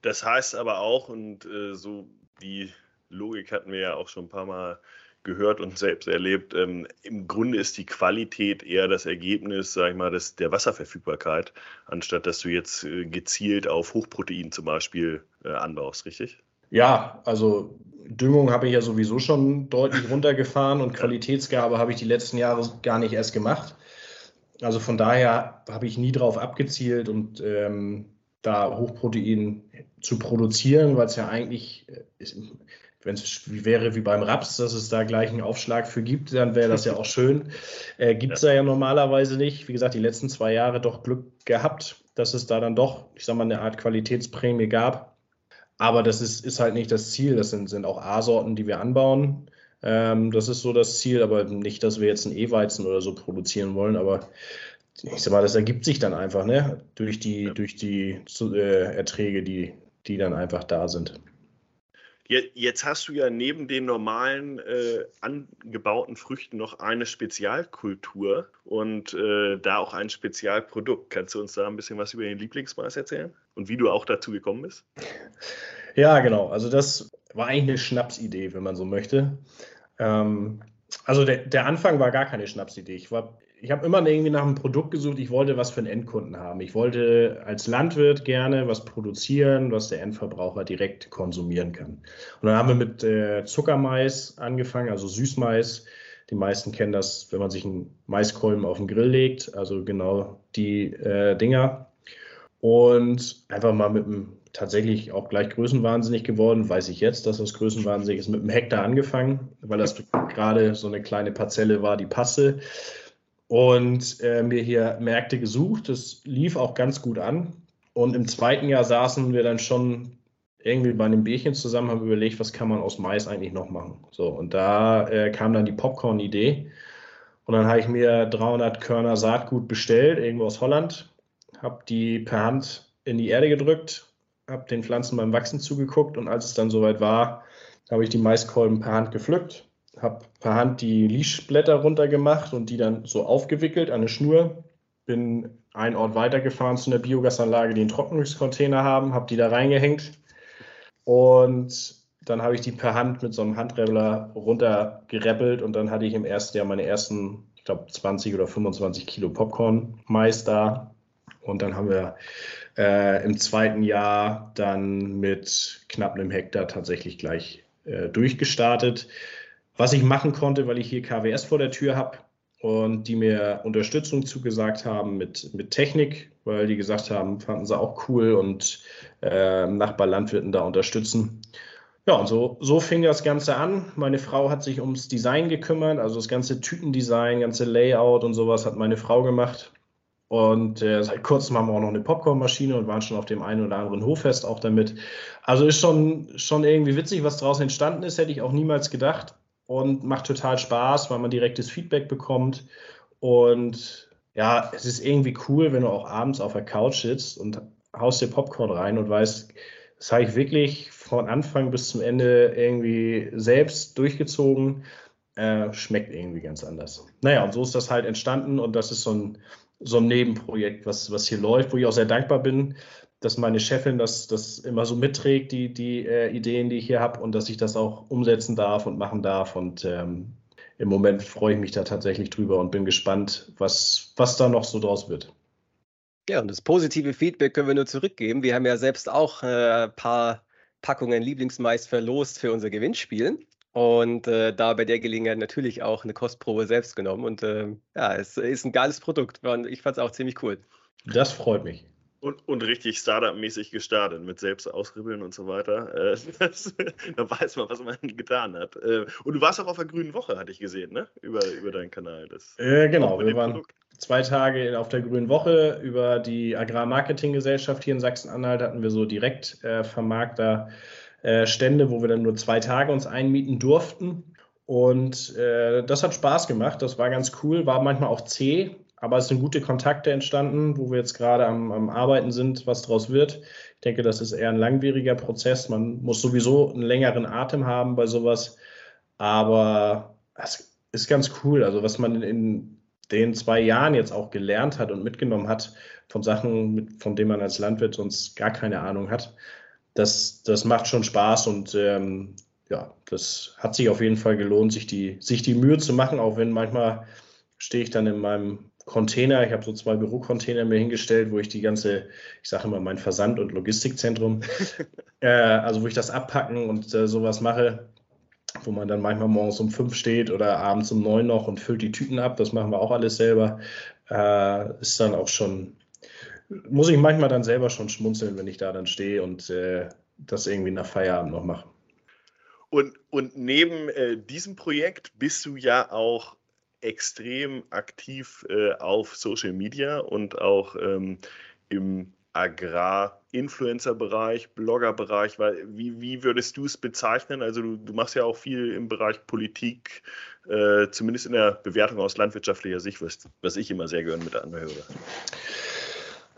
Das heißt aber auch, und äh, so die Logik hatten wir ja auch schon ein paar Mal gehört und selbst erlebt. Ähm, Im Grunde ist die Qualität eher das Ergebnis, sag ich mal, des, der Wasserverfügbarkeit, anstatt dass du jetzt äh, gezielt auf Hochprotein zum Beispiel äh, anbaust, richtig? Ja, also Düngung habe ich ja sowieso schon deutlich runtergefahren und Qualitätsgabe habe ich die letzten Jahre gar nicht erst gemacht. Also von daher habe ich nie darauf abgezielt und ähm, da Hochprotein zu produzieren, weil es ja eigentlich, ist, wenn es wäre wie beim Raps, dass es da gleich einen Aufschlag für gibt, dann wäre das ja auch schön. Äh, gibt es ja. da ja normalerweise nicht. Wie gesagt, die letzten zwei Jahre doch Glück gehabt, dass es da dann doch, ich sag mal, eine Art Qualitätsprämie gab. Aber das ist, ist halt nicht das Ziel. Das sind, sind auch A-Sorten, die wir anbauen. Ähm, das ist so das Ziel, aber nicht, dass wir jetzt einen E-Weizen oder so produzieren wollen. Aber ich sag mal, das ergibt sich dann einfach, ne? Durch die, ja. durch die äh, Erträge, die, die dann einfach da sind. Jetzt hast du ja neben den normalen äh, angebauten Früchten noch eine Spezialkultur und äh, da auch ein Spezialprodukt. Kannst du uns da ein bisschen was über den Lieblingsmais erzählen und wie du auch dazu gekommen bist? Ja, genau. Also das war eigentlich eine Schnapsidee, wenn man so möchte. Ähm, also der, der Anfang war gar keine Schnapsidee. Ich war ich habe immer irgendwie nach einem Produkt gesucht. Ich wollte was für einen Endkunden haben. Ich wollte als Landwirt gerne was produzieren, was der Endverbraucher direkt konsumieren kann. Und dann haben wir mit äh, Zuckermais angefangen, also Süßmais. Die meisten kennen das, wenn man sich einen Maiskolben auf den Grill legt, also genau die äh, Dinger. Und einfach mal mit einem tatsächlich auch gleich größenwahnsinnig geworden, weiß ich jetzt, dass das größenwahnsinnig ist, mit einem Hektar angefangen, weil das gerade so eine kleine Parzelle war, die passte und äh, mir hier Märkte gesucht. Das lief auch ganz gut an. Und im zweiten Jahr saßen wir dann schon irgendwie bei einem Bierchen zusammen, haben überlegt, was kann man aus Mais eigentlich noch machen. So, und da äh, kam dann die Popcorn-Idee. Und dann habe ich mir 300 Körner Saatgut bestellt, irgendwo aus Holland, habe die per Hand in die Erde gedrückt, habe den Pflanzen beim Wachsen zugeguckt und als es dann soweit war, habe ich die Maiskolben per Hand gepflückt, habe per Hand die Leashblätter runtergemacht und die dann so aufgewickelt an eine Schnur. Bin einen Ort weitergefahren zu einer Biogasanlage, die einen Trocknungscontainer haben, habe die da reingehängt und dann habe ich die per Hand mit so einem Handrebbler runtergereppelt und dann hatte ich im ersten Jahr meine ersten, ich glaube, 20 oder 25 Kilo Popcorn-Mais da. Und dann haben wir äh, im zweiten Jahr dann mit knapp einem Hektar tatsächlich gleich äh, durchgestartet was ich machen konnte, weil ich hier KWS vor der Tür habe und die mir Unterstützung zugesagt haben mit, mit Technik, weil die gesagt haben, fanden sie auch cool und äh, Nachbarlandwirten da unterstützen. Ja, und so, so fing das Ganze an. Meine Frau hat sich ums Design gekümmert, also das ganze Tütendesign, ganze Layout und sowas hat meine Frau gemacht. Und äh, seit kurzem haben wir auch noch eine Popcornmaschine und waren schon auf dem einen oder anderen Hoffest auch damit. Also ist schon, schon irgendwie witzig, was daraus entstanden ist, hätte ich auch niemals gedacht und macht total Spaß, weil man direktes Feedback bekommt. Und ja, es ist irgendwie cool, wenn du auch abends auf der Couch sitzt und haust dir Popcorn rein und weißt, das habe ich wirklich von Anfang bis zum Ende irgendwie selbst durchgezogen. Äh, schmeckt irgendwie ganz anders. Naja, und so ist das halt entstanden und das ist so ein, so ein Nebenprojekt, was, was hier läuft, wo ich auch sehr dankbar bin, dass meine Chefin das, das immer so mitträgt, die, die äh, Ideen, die ich hier habe und dass ich das auch umsetzen darf und machen darf. Und ähm, im Moment freue ich mich da tatsächlich drüber und bin gespannt, was, was da noch so draus wird. Ja, und das positive Feedback können wir nur zurückgeben. Wir haben ja selbst auch ein äh, paar Packungen Lieblingsmais verlost für unser Gewinnspiel. Und äh, da bei der Gelegenheit natürlich auch eine Kostprobe selbst genommen. Und äh, ja, es ist ein geiles Produkt. Und ich fand es auch ziemlich cool. Das freut mich. Und, und richtig Startup-mäßig gestartet mit selbst ausribbeln und so weiter. Äh, das, da weiß man, was man getan hat. Äh, und du warst auch auf der Grünen Woche, hatte ich gesehen, ne? Über, über deinen Kanal. Das, äh, genau, wir waren Produkt. zwei Tage auf der Grünen Woche über die Agrarmarketinggesellschaft hier in Sachsen-Anhalt hatten wir so direkt äh, Vermarkter äh, Stände, wo wir dann nur zwei Tage uns einmieten durften. Und äh, das hat Spaß gemacht, das war ganz cool, war manchmal auch zäh, aber es sind gute Kontakte entstanden, wo wir jetzt gerade am, am, Arbeiten sind, was daraus wird. Ich denke, das ist eher ein langwieriger Prozess. Man muss sowieso einen längeren Atem haben bei sowas. Aber es ist ganz cool. Also, was man in den zwei Jahren jetzt auch gelernt hat und mitgenommen hat von Sachen, von denen man als Landwirt sonst gar keine Ahnung hat, das, das macht schon Spaß und ähm, ja, das hat sich auf jeden Fall gelohnt, sich die, sich die Mühe zu machen, auch wenn manchmal stehe ich dann in meinem Container. Ich habe so zwei Bürocontainer mir hingestellt, wo ich die ganze, ich sage immer mein Versand- und Logistikzentrum, äh, also wo ich das abpacken und äh, sowas mache, wo man dann manchmal morgens um fünf steht oder abends um neun noch und füllt die Tüten ab. Das machen wir auch alles selber. Äh, ist dann auch schon, muss ich manchmal dann selber schon schmunzeln, wenn ich da dann stehe und äh, das irgendwie nach Feierabend noch mache. Und, und neben äh, diesem Projekt bist du ja auch extrem aktiv äh, auf Social Media und auch ähm, im Agrar-Influencer-Bereich, Blogger-Bereich. Wie, wie würdest du es bezeichnen? Also du, du, machst ja auch viel im Bereich Politik, äh, zumindest in der Bewertung aus landwirtschaftlicher Sicht, was, was ich immer sehr gerne mit anhöre.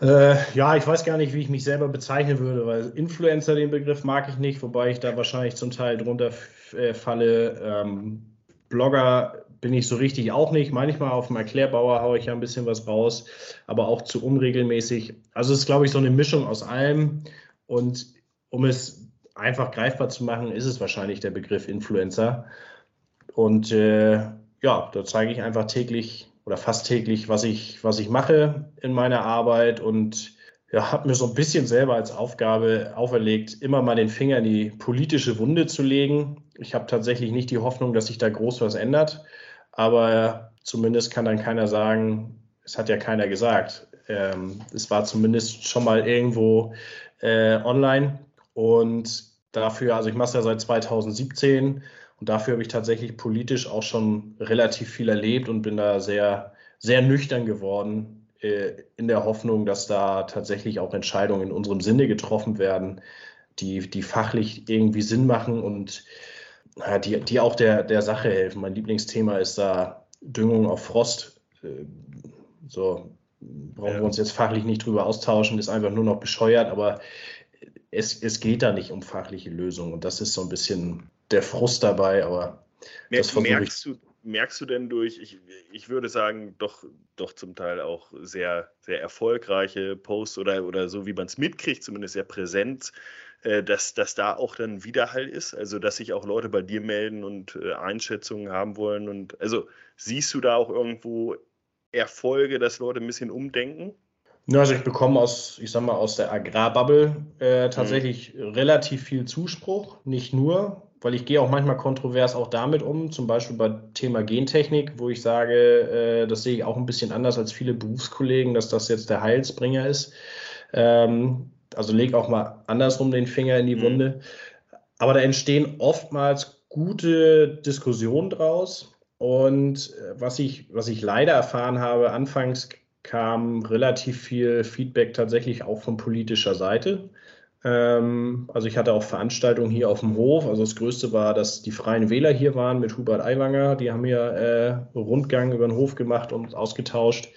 Äh, ja, ich weiß gar nicht, wie ich mich selber bezeichnen würde, weil Influencer, den Begriff mag ich nicht, wobei ich da wahrscheinlich zum Teil drunter äh, falle. Ähm, Blogger bin ich so richtig auch nicht. Manchmal auf dem Erklärbauer haue ich ja ein bisschen was raus, aber auch zu unregelmäßig. Also es ist, glaube ich, so eine Mischung aus allem. Und um es einfach greifbar zu machen, ist es wahrscheinlich der Begriff Influencer. Und äh, ja, da zeige ich einfach täglich oder fast täglich, was ich, was ich mache in meiner Arbeit und ja, habe mir so ein bisschen selber als Aufgabe auferlegt, immer mal den Finger in die politische Wunde zu legen. Ich habe tatsächlich nicht die Hoffnung, dass sich da groß was ändert, aber zumindest kann dann keiner sagen, es hat ja keiner gesagt. Ähm, es war zumindest schon mal irgendwo äh, online und dafür, also ich mache es ja seit 2017 und dafür habe ich tatsächlich politisch auch schon relativ viel erlebt und bin da sehr, sehr nüchtern geworden, äh, in der Hoffnung, dass da tatsächlich auch Entscheidungen in unserem Sinne getroffen werden, die, die fachlich irgendwie Sinn machen und die, die auch der, der Sache helfen. Mein Lieblingsthema ist da Düngung auf Frost. Äh, so brauchen ja. wir uns jetzt fachlich nicht drüber austauschen, ist einfach nur noch bescheuert, aber es, es geht da nicht um fachliche Lösungen und das ist so ein bisschen der Frust dabei, aber Mer das merkst du, merkst du denn durch, ich, ich würde sagen, doch, doch zum Teil auch sehr, sehr erfolgreiche Posts oder, oder so, wie man es mitkriegt, zumindest sehr präsent, äh, dass, dass da auch dann Widerhall ist, also dass sich auch Leute bei dir melden und äh, Einschätzungen haben wollen und also siehst du da auch irgendwo Erfolge, dass Leute ein bisschen umdenken? Ja, also ich bekomme aus, ich sag mal, aus der Agrarbubble äh, tatsächlich mhm. relativ viel Zuspruch, nicht nur, weil ich gehe auch manchmal kontrovers auch damit um, zum Beispiel bei Thema Gentechnik, wo ich sage, äh, das sehe ich auch ein bisschen anders als viele Berufskollegen, dass das jetzt der Heilsbringer ist. Ähm, also leg auch mal andersrum den Finger in die mhm. Wunde. Aber da entstehen oftmals gute Diskussionen draus. Und äh, was ich, was ich leider erfahren habe, anfangs kam relativ viel Feedback tatsächlich auch von politischer Seite. Ähm, also ich hatte auch Veranstaltungen hier auf dem Hof. Also das Größte war, dass die Freien Wähler hier waren mit Hubert Aiwanger. Die haben hier äh, Rundgang über den Hof gemacht und ausgetauscht.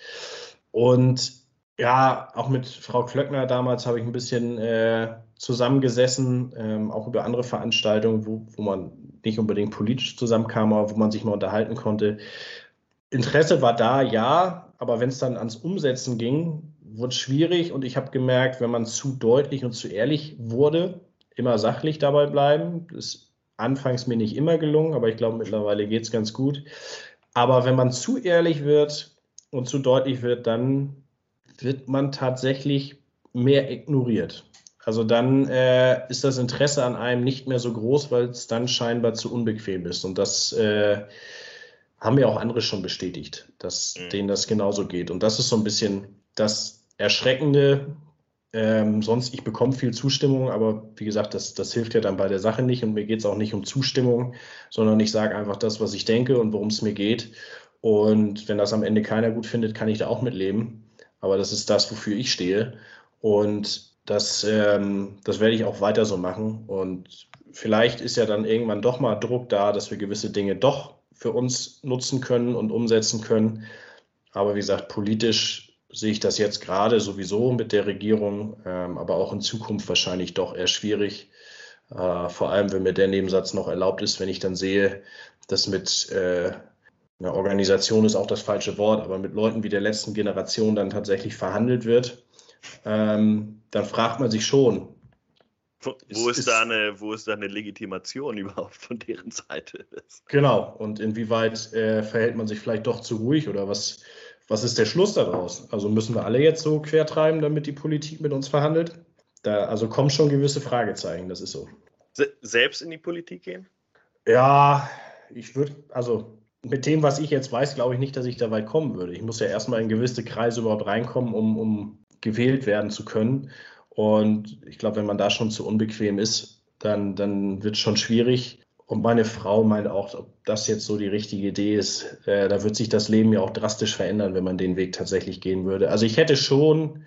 Und ja, auch mit Frau Klöckner damals habe ich ein bisschen äh, zusammengesessen, ähm, auch über andere Veranstaltungen, wo, wo man nicht unbedingt politisch zusammenkam, aber wo man sich mal unterhalten konnte. Interesse war da, ja, aber wenn es dann ans Umsetzen ging, wurde schwierig und ich habe gemerkt, wenn man zu deutlich und zu ehrlich wurde, immer sachlich dabei bleiben. Das ist anfangs mir nicht immer gelungen, aber ich glaube, mittlerweile geht es ganz gut. Aber wenn man zu ehrlich wird und zu deutlich wird, dann wird man tatsächlich mehr ignoriert. Also dann äh, ist das Interesse an einem nicht mehr so groß, weil es dann scheinbar zu unbequem ist. Und das äh, haben ja auch andere schon bestätigt, dass mhm. denen das genauso geht. Und das ist so ein bisschen das Erschreckende. Ähm, sonst, ich bekomme viel Zustimmung, aber wie gesagt, das, das hilft ja dann bei der Sache nicht und mir geht es auch nicht um Zustimmung, sondern ich sage einfach das, was ich denke und worum es mir geht. Und wenn das am Ende keiner gut findet, kann ich da auch mitleben. Aber das ist das, wofür ich stehe. Und das, ähm, das werde ich auch weiter so machen. Und vielleicht ist ja dann irgendwann doch mal Druck da, dass wir gewisse Dinge doch für uns nutzen können und umsetzen können. Aber wie gesagt, politisch sehe ich das jetzt gerade sowieso mit der Regierung, ähm, aber auch in Zukunft wahrscheinlich doch eher schwierig. Äh, vor allem, wenn mir der Nebensatz noch erlaubt ist, wenn ich dann sehe, dass mit äh, einer Organisation ist auch das falsche Wort, aber mit Leuten wie der letzten Generation dann tatsächlich verhandelt wird, ähm, dann fragt man sich schon. Wo ist, ist, da eine, wo ist da eine Legitimation überhaupt von deren Seite? Genau, und inwieweit äh, verhält man sich vielleicht doch zu ruhig oder was, was ist der Schluss daraus? Also müssen wir alle jetzt so quertreiben, damit die Politik mit uns verhandelt? Da, also kommen schon gewisse Fragezeichen, das ist so. Selbst in die Politik gehen? Ja, ich würde, also mit dem, was ich jetzt weiß, glaube ich nicht, dass ich da weit kommen würde. Ich muss ja erstmal in gewisse Kreise überhaupt reinkommen, um, um gewählt werden zu können. Und ich glaube, wenn man da schon zu unbequem ist, dann, dann wird es schon schwierig. Und meine Frau meint auch, ob das jetzt so die richtige Idee ist. Äh, da wird sich das Leben ja auch drastisch verändern, wenn man den Weg tatsächlich gehen würde. Also ich hätte schon,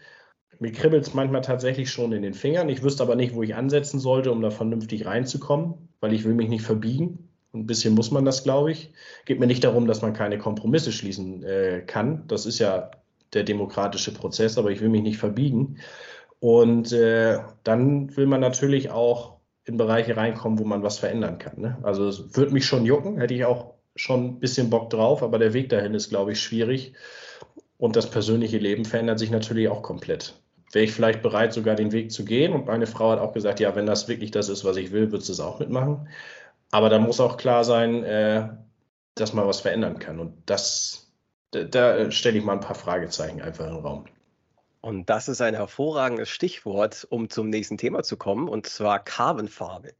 mir kribbelt es manchmal tatsächlich schon in den Fingern. Ich wüsste aber nicht, wo ich ansetzen sollte, um da vernünftig reinzukommen, weil ich will mich nicht verbiegen. Ein bisschen muss man das, glaube ich. Geht mir nicht darum, dass man keine Kompromisse schließen äh, kann. Das ist ja der demokratische Prozess, aber ich will mich nicht verbiegen. Und äh, dann will man natürlich auch in Bereiche reinkommen, wo man was verändern kann. Ne? Also es würde mich schon jucken, hätte ich auch schon ein bisschen Bock drauf, aber der Weg dahin ist, glaube ich, schwierig. Und das persönliche Leben verändert sich natürlich auch komplett. Wäre ich vielleicht bereit, sogar den Weg zu gehen? Und meine Frau hat auch gesagt, ja, wenn das wirklich das ist, was ich will, wird sie es auch mitmachen. Aber da muss auch klar sein, äh, dass man was verändern kann. Und das, da, da stelle ich mal ein paar Fragezeichen einfach in den Raum. Und das ist ein hervorragendes Stichwort, um zum nächsten Thema zu kommen, und zwar Carbon Farming.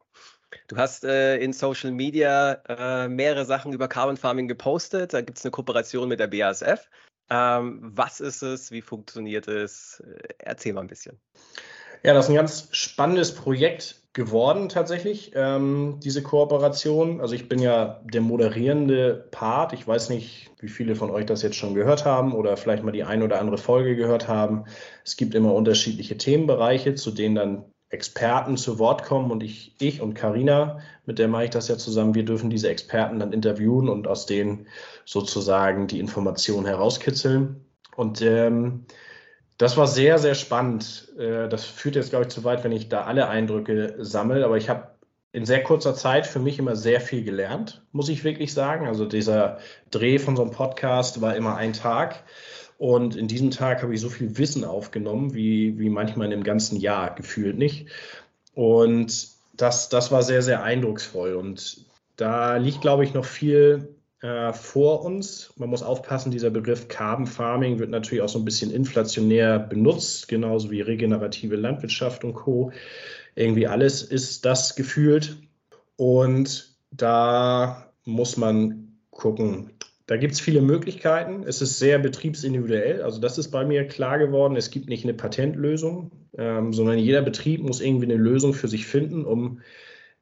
Du hast äh, in Social Media äh, mehrere Sachen über Carbon Farming gepostet. Da gibt es eine Kooperation mit der BASF. Ähm, was ist es? Wie funktioniert es? Erzähl mal ein bisschen. Ja, das ist ein ganz spannendes Projekt geworden tatsächlich, ähm, diese Kooperation. Also ich bin ja der moderierende Part. Ich weiß nicht, wie viele von euch das jetzt schon gehört haben oder vielleicht mal die ein oder andere Folge gehört haben. Es gibt immer unterschiedliche Themenbereiche, zu denen dann Experten zu Wort kommen und ich, ich und Karina, mit der mache ich das ja zusammen, wir dürfen diese Experten dann interviewen und aus denen sozusagen die Informationen herauskitzeln. Und ähm, das war sehr, sehr spannend. Äh, das führt jetzt, glaube ich, zu weit, wenn ich da alle Eindrücke sammle. Aber ich habe in sehr kurzer Zeit für mich immer sehr viel gelernt, muss ich wirklich sagen. Also dieser Dreh von so einem Podcast war immer ein Tag. Und in diesem Tag habe ich so viel Wissen aufgenommen, wie, wie manchmal in einem ganzen Jahr gefühlt nicht. Und das, das war sehr, sehr eindrucksvoll. Und da liegt, glaube ich, noch viel äh, vor uns. Man muss aufpassen, dieser Begriff Carbon Farming wird natürlich auch so ein bisschen inflationär benutzt, genauso wie regenerative Landwirtschaft und Co. Irgendwie alles ist das gefühlt. Und da muss man gucken. Da gibt es viele Möglichkeiten. Es ist sehr betriebsindividuell. Also das ist bei mir klar geworden. Es gibt nicht eine Patentlösung, ähm, sondern jeder Betrieb muss irgendwie eine Lösung für sich finden, um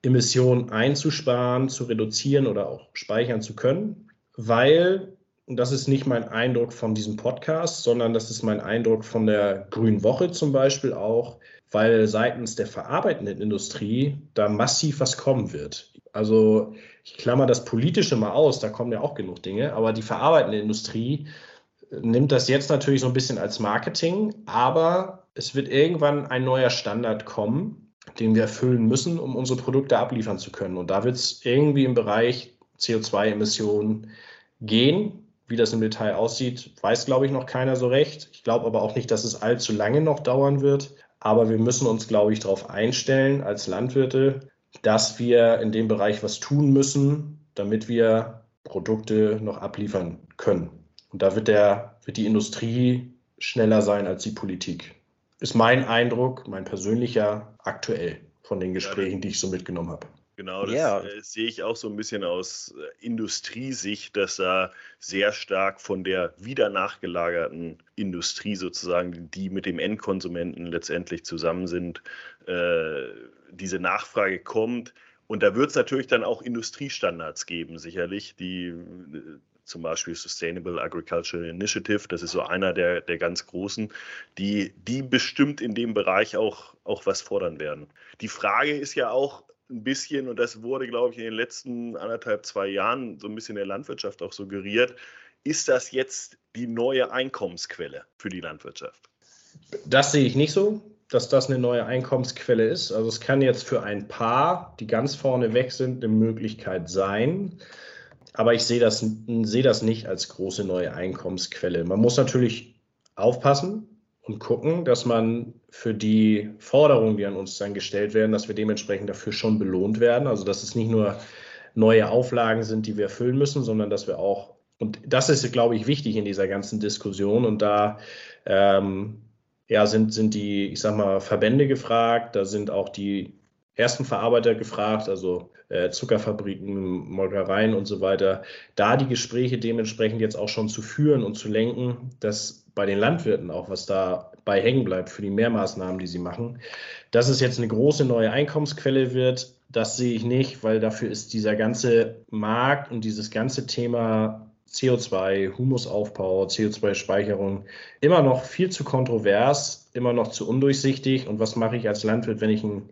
Emissionen einzusparen, zu reduzieren oder auch speichern zu können, weil, und das ist nicht mein Eindruck von diesem Podcast, sondern das ist mein Eindruck von der Grünen Woche zum Beispiel auch, weil seitens der verarbeitenden Industrie da massiv was kommen wird. Also ich klammer das Politische mal aus, da kommen ja auch genug Dinge, aber die verarbeitende Industrie nimmt das jetzt natürlich so ein bisschen als Marketing, aber es wird irgendwann ein neuer Standard kommen, den wir erfüllen müssen, um unsere Produkte abliefern zu können. Und da wird es irgendwie im Bereich CO2-Emissionen gehen. Wie das im Detail aussieht, weiß, glaube ich, noch keiner so recht. Ich glaube aber auch nicht, dass es allzu lange noch dauern wird. Aber wir müssen uns, glaube ich, darauf einstellen als Landwirte, dass wir in dem Bereich was tun müssen, damit wir Produkte noch abliefern können. Und da wird, der, wird die Industrie schneller sein als die Politik ist mein Eindruck, mein persönlicher aktuell von den Gesprächen, die ich so mitgenommen habe. Genau, das yeah. äh, sehe ich auch so ein bisschen aus äh, Industriesicht, dass da sehr stark von der wieder nachgelagerten Industrie sozusagen, die mit dem Endkonsumenten letztendlich zusammen sind, äh, diese Nachfrage kommt. Und da wird es natürlich dann auch Industriestandards geben, sicherlich, die zum Beispiel Sustainable Agricultural Initiative, das ist so einer der, der ganz großen, die, die bestimmt in dem Bereich auch, auch was fordern werden. Die Frage ist ja auch ein bisschen, und das wurde, glaube ich, in den letzten anderthalb, zwei Jahren so ein bisschen der Landwirtschaft auch suggeriert, ist das jetzt die neue Einkommensquelle für die Landwirtschaft? Das sehe ich nicht so, dass das eine neue Einkommensquelle ist. Also es kann jetzt für ein paar, die ganz vorne weg sind, eine Möglichkeit sein aber ich sehe das, sehe das nicht als große neue Einkommensquelle. Man muss natürlich aufpassen und gucken, dass man für die Forderungen, die an uns dann gestellt werden, dass wir dementsprechend dafür schon belohnt werden. Also dass es nicht nur neue Auflagen sind, die wir erfüllen müssen, sondern dass wir auch, und das ist, glaube ich, wichtig in dieser ganzen Diskussion, und da ähm, ja, sind, sind die, ich sag mal, Verbände gefragt, da sind auch die ersten Verarbeiter gefragt, also äh, Zuckerfabriken, Molkereien und so weiter, da die Gespräche dementsprechend jetzt auch schon zu führen und zu lenken, dass bei den Landwirten auch was da bei hängen bleibt für die Mehrmaßnahmen, die sie machen. Dass es jetzt eine große neue Einkommensquelle wird, das sehe ich nicht, weil dafür ist dieser ganze Markt und dieses ganze Thema CO2, Humusaufbau, CO2-Speicherung immer noch viel zu kontrovers, immer noch zu undurchsichtig. Und was mache ich als Landwirt, wenn ich ein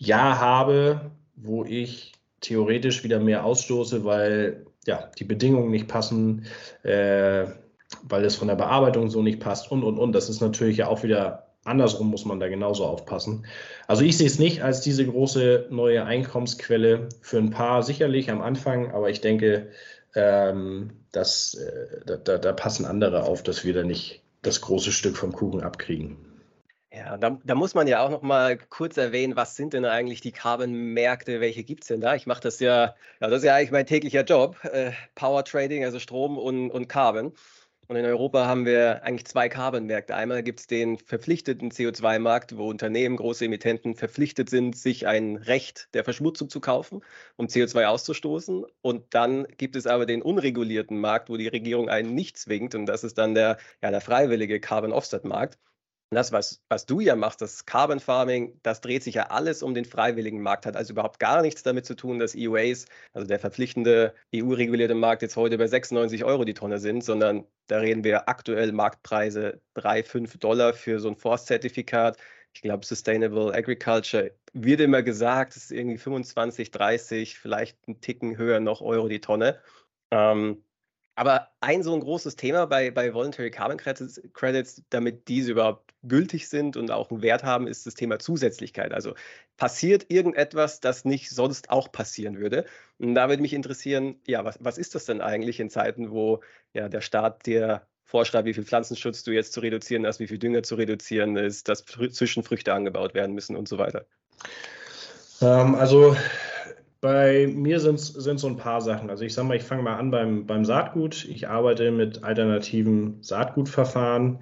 Jahr habe, wo ich theoretisch wieder mehr ausstoße, weil ja, die Bedingungen nicht passen, äh, weil es von der Bearbeitung so nicht passt und, und, und. Das ist natürlich ja auch wieder andersrum, muss man da genauso aufpassen. Also ich sehe es nicht als diese große neue Einkommensquelle für ein paar sicherlich am Anfang, aber ich denke, ähm, dass, äh, da, da, passen andere auf, dass wir da nicht das große Stück vom Kuchen abkriegen. Ja, da, da, muss man ja auch noch mal kurz erwähnen, was sind denn eigentlich die Carbon-Märkte, welche gibt es denn da? Ich mache das ja, ja, das ist ja eigentlich mein täglicher Job, äh, Power Trading, also Strom und, und Carbon. Und in Europa haben wir eigentlich zwei Carbon-Märkte. Einmal gibt es den verpflichteten CO2-Markt, wo Unternehmen, große Emittenten verpflichtet sind, sich ein Recht der Verschmutzung zu kaufen, um CO2 auszustoßen. Und dann gibt es aber den unregulierten Markt, wo die Regierung einen nicht zwingt. Und das ist dann der, ja, der freiwillige Carbon-Offset-Markt das, was, was du ja machst, das Carbon Farming, das dreht sich ja alles um den freiwilligen Markt, hat also überhaupt gar nichts damit zu tun, dass EUAs, also der verpflichtende EU-regulierte Markt, jetzt heute bei 96 Euro die Tonne sind, sondern da reden wir aktuell Marktpreise 3, 5 Dollar für so ein Forstzertifikat. Ich glaube, Sustainable Agriculture wird immer gesagt, es ist irgendwie 25, 30, vielleicht einen Ticken höher noch Euro die Tonne. Ähm, aber ein so ein großes Thema bei, bei Voluntary Carbon Credits, Credits, damit diese überhaupt gültig sind und auch einen Wert haben, ist das Thema Zusätzlichkeit. Also passiert irgendetwas, das nicht sonst auch passieren würde? Und da würde mich interessieren, ja, was, was ist das denn eigentlich in Zeiten, wo ja der Staat dir vorschreibt, wie viel Pflanzenschutz du jetzt zu reduzieren hast, wie viel Dünger zu reduzieren ist, dass Zwischenfrüchte angebaut werden müssen und so weiter? Ähm, also bei mir sind es so ein paar Sachen. Also ich sage mal, ich fange mal an beim, beim Saatgut. Ich arbeite mit alternativen Saatgutverfahren,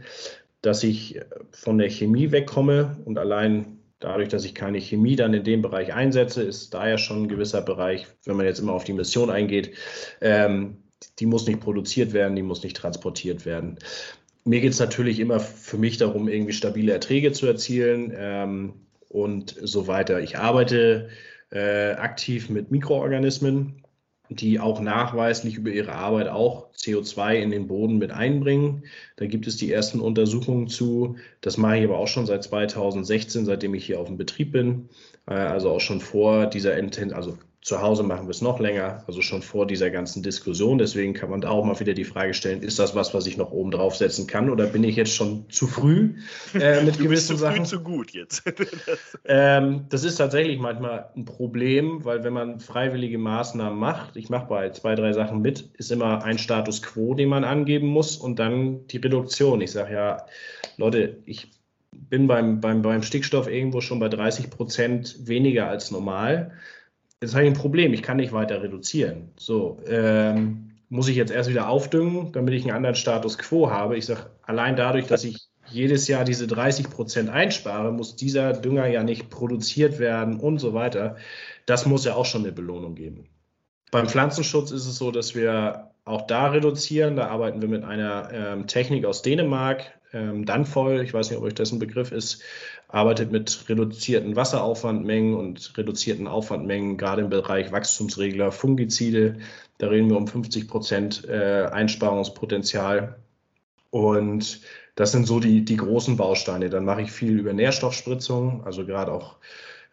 dass ich von der Chemie wegkomme und allein dadurch, dass ich keine Chemie dann in dem Bereich einsetze, ist da ja schon ein gewisser Bereich, wenn man jetzt immer auf die Mission eingeht, ähm, die muss nicht produziert werden, die muss nicht transportiert werden. Mir geht es natürlich immer für mich darum, irgendwie stabile Erträge zu erzielen ähm, und so weiter. Ich arbeite äh, aktiv mit Mikroorganismen, die auch nachweislich über ihre Arbeit auch CO2 in den Boden mit einbringen. Da gibt es die ersten Untersuchungen zu. Das mache ich aber auch schon seit 2016, seitdem ich hier auf dem Betrieb bin. Äh, also auch schon vor dieser also zu Hause machen wir es noch länger, also schon vor dieser ganzen Diskussion. Deswegen kann man da auch mal wieder die Frage stellen, ist das was, was ich noch oben draufsetzen kann oder bin ich jetzt schon zu früh äh, mit du gewissen bist zu Sachen? Früh zu gut jetzt. ähm, das ist tatsächlich manchmal ein Problem, weil wenn man freiwillige Maßnahmen macht, ich mache bei zwei, drei Sachen mit, ist immer ein Status quo, den man angeben muss und dann die Reduktion. Ich sage ja, Leute, ich bin beim, beim, beim Stickstoff irgendwo schon bei 30 Prozent weniger als normal Jetzt habe ich ein Problem, ich kann nicht weiter reduzieren. So, ähm, muss ich jetzt erst wieder aufdüngen, damit ich einen anderen Status quo habe. Ich sage, allein dadurch, dass ich jedes Jahr diese 30 Prozent einspare, muss dieser Dünger ja nicht produziert werden und so weiter. Das muss ja auch schon eine Belohnung geben. Beim Pflanzenschutz ist es so, dass wir auch da reduzieren. Da arbeiten wir mit einer ähm, Technik aus Dänemark, ähm, Danfoil, ich weiß nicht, ob euch das ein Begriff ist, arbeitet mit reduzierten Wasseraufwandmengen und reduzierten Aufwandmengen, gerade im Bereich Wachstumsregler, Fungizide. Da reden wir um 50 Prozent äh, Einsparungspotenzial. Und das sind so die, die großen Bausteine. Dann mache ich viel über Nährstoffspritzung, also gerade auch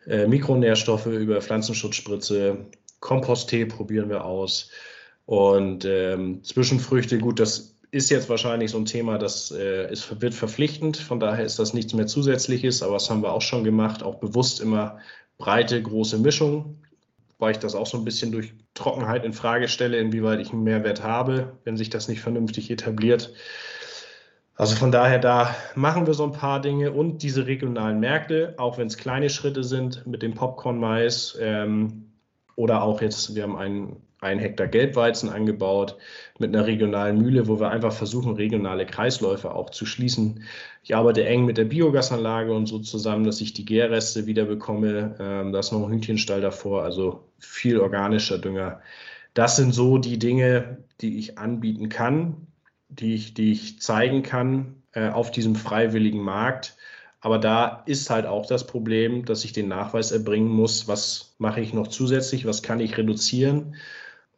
äh, Mikronährstoffe über Pflanzenschutzspritze. Komposttee probieren wir aus. Und ähm, Zwischenfrüchte, gut, das ist jetzt wahrscheinlich so ein Thema, das äh, ist, wird verpflichtend. Von daher ist das nichts mehr Zusätzliches, aber das haben wir auch schon gemacht, auch bewusst immer breite, große Mischung, weil ich das auch so ein bisschen durch Trockenheit in Frage stelle, inwieweit ich einen Mehrwert habe, wenn sich das nicht vernünftig etabliert. Also von daher, da machen wir so ein paar Dinge und diese regionalen Märkte, auch wenn es kleine Schritte sind mit dem Popcorn-Mais ähm, oder auch jetzt, wir haben einen ein Hektar Gelbweizen angebaut mit einer regionalen Mühle, wo wir einfach versuchen, regionale Kreisläufe auch zu schließen. Ich arbeite eng mit der Biogasanlage und so zusammen, dass ich die Gärreste wieder bekomme. Ähm, da ist noch ein Hühnchenstall davor, also viel organischer Dünger. Das sind so die Dinge, die ich anbieten kann, die ich, die ich zeigen kann äh, auf diesem freiwilligen Markt. Aber da ist halt auch das Problem, dass ich den Nachweis erbringen muss, was mache ich noch zusätzlich, was kann ich reduzieren.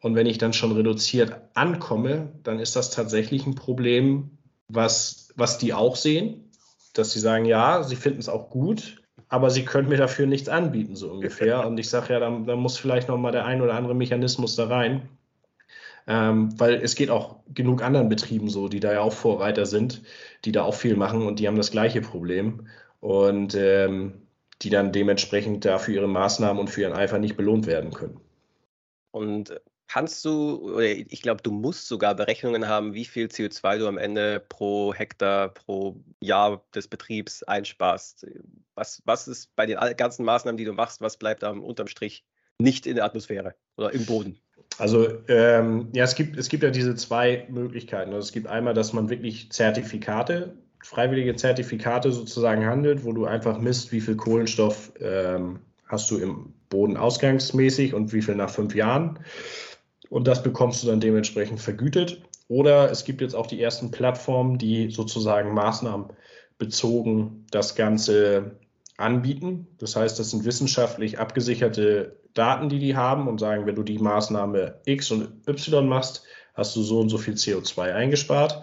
Und wenn ich dann schon reduziert ankomme, dann ist das tatsächlich ein Problem, was, was die auch sehen, dass sie sagen, ja, sie finden es auch gut, aber sie können mir dafür nichts anbieten, so ungefähr. Und ich sage ja, da, da muss vielleicht noch mal der ein oder andere Mechanismus da rein. Ähm, weil es geht auch genug anderen Betrieben so, die da ja auch Vorreiter sind, die da auch viel machen und die haben das gleiche Problem und ähm, die dann dementsprechend dafür ihre Maßnahmen und für ihren Eifer nicht belohnt werden können. Und kannst du, oder ich glaube, du musst sogar Berechnungen haben, wie viel CO2 du am Ende pro Hektar, pro Jahr des Betriebs einsparst. Was, was ist bei den ganzen Maßnahmen, die du machst, was bleibt am unterm Strich nicht in der Atmosphäre oder im Boden? Also ähm, ja, es gibt, es gibt ja diese zwei Möglichkeiten. Also es gibt einmal, dass man wirklich Zertifikate, freiwillige Zertifikate sozusagen handelt, wo du einfach misst, wie viel Kohlenstoff ähm, hast du im Boden ausgangsmäßig und wie viel nach fünf Jahren. Und das bekommst du dann dementsprechend vergütet. Oder es gibt jetzt auch die ersten Plattformen, die sozusagen maßnahmenbezogen das Ganze anbieten. Das heißt, das sind wissenschaftlich abgesicherte Daten, die die haben und sagen, wenn du die Maßnahme X und Y machst, hast du so und so viel CO2 eingespart.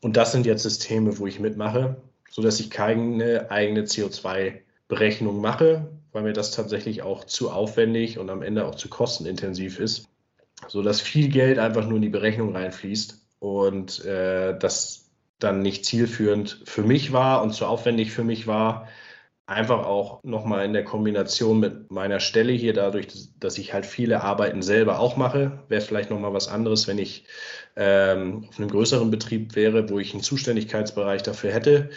Und das sind jetzt Systeme, wo ich mitmache, sodass ich keine eigene CO2-Berechnung mache, weil mir das tatsächlich auch zu aufwendig und am Ende auch zu kostenintensiv ist, sodass viel Geld einfach nur in die Berechnung reinfließt und äh, das dann nicht zielführend für mich war und zu aufwendig für mich war, einfach auch nochmal in der Kombination mit meiner Stelle hier, dadurch, dass ich halt viele Arbeiten selber auch mache, wäre vielleicht nochmal was anderes, wenn ich ähm, auf einem größeren Betrieb wäre, wo ich einen Zuständigkeitsbereich dafür hätte.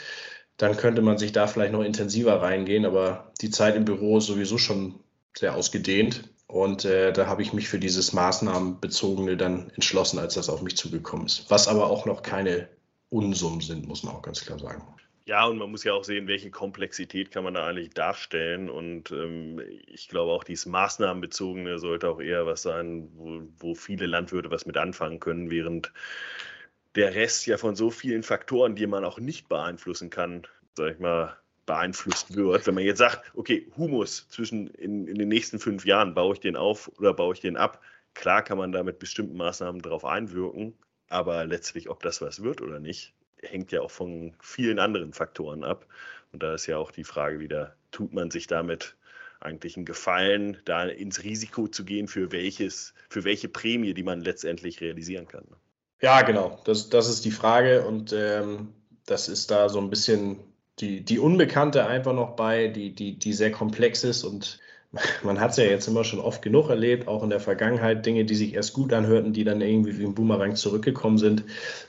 Dann könnte man sich da vielleicht noch intensiver reingehen, aber die Zeit im Büro ist sowieso schon sehr ausgedehnt. Und äh, da habe ich mich für dieses Maßnahmenbezogene dann entschlossen, als das auf mich zugekommen ist. Was aber auch noch keine Unsummen sind, muss man auch ganz klar sagen. Ja, und man muss ja auch sehen, welche Komplexität kann man da eigentlich darstellen. Und ähm, ich glaube auch, dieses Maßnahmenbezogene sollte auch eher was sein, wo, wo viele Landwirte was mit anfangen können, während der Rest ja von so vielen Faktoren, die man auch nicht beeinflussen kann, sag ich mal, beeinflusst wird. Wenn man jetzt sagt, okay, Humus zwischen in, in den nächsten fünf Jahren, baue ich den auf oder baue ich den ab, klar kann man da mit bestimmten Maßnahmen darauf einwirken, aber letztlich, ob das was wird oder nicht, hängt ja auch von vielen anderen Faktoren ab. Und da ist ja auch die Frage wieder, tut man sich damit eigentlich einen Gefallen, da ins Risiko zu gehen, für welches, für welche Prämie, die man letztendlich realisieren kann. Ja, genau. Das, das ist die Frage und ähm, das ist da so ein bisschen die, die Unbekannte einfach noch bei, die, die, die sehr komplex ist und man hat es ja jetzt immer schon oft genug erlebt, auch in der Vergangenheit, Dinge, die sich erst gut anhörten, die dann irgendwie wie ein Boomerang zurückgekommen sind,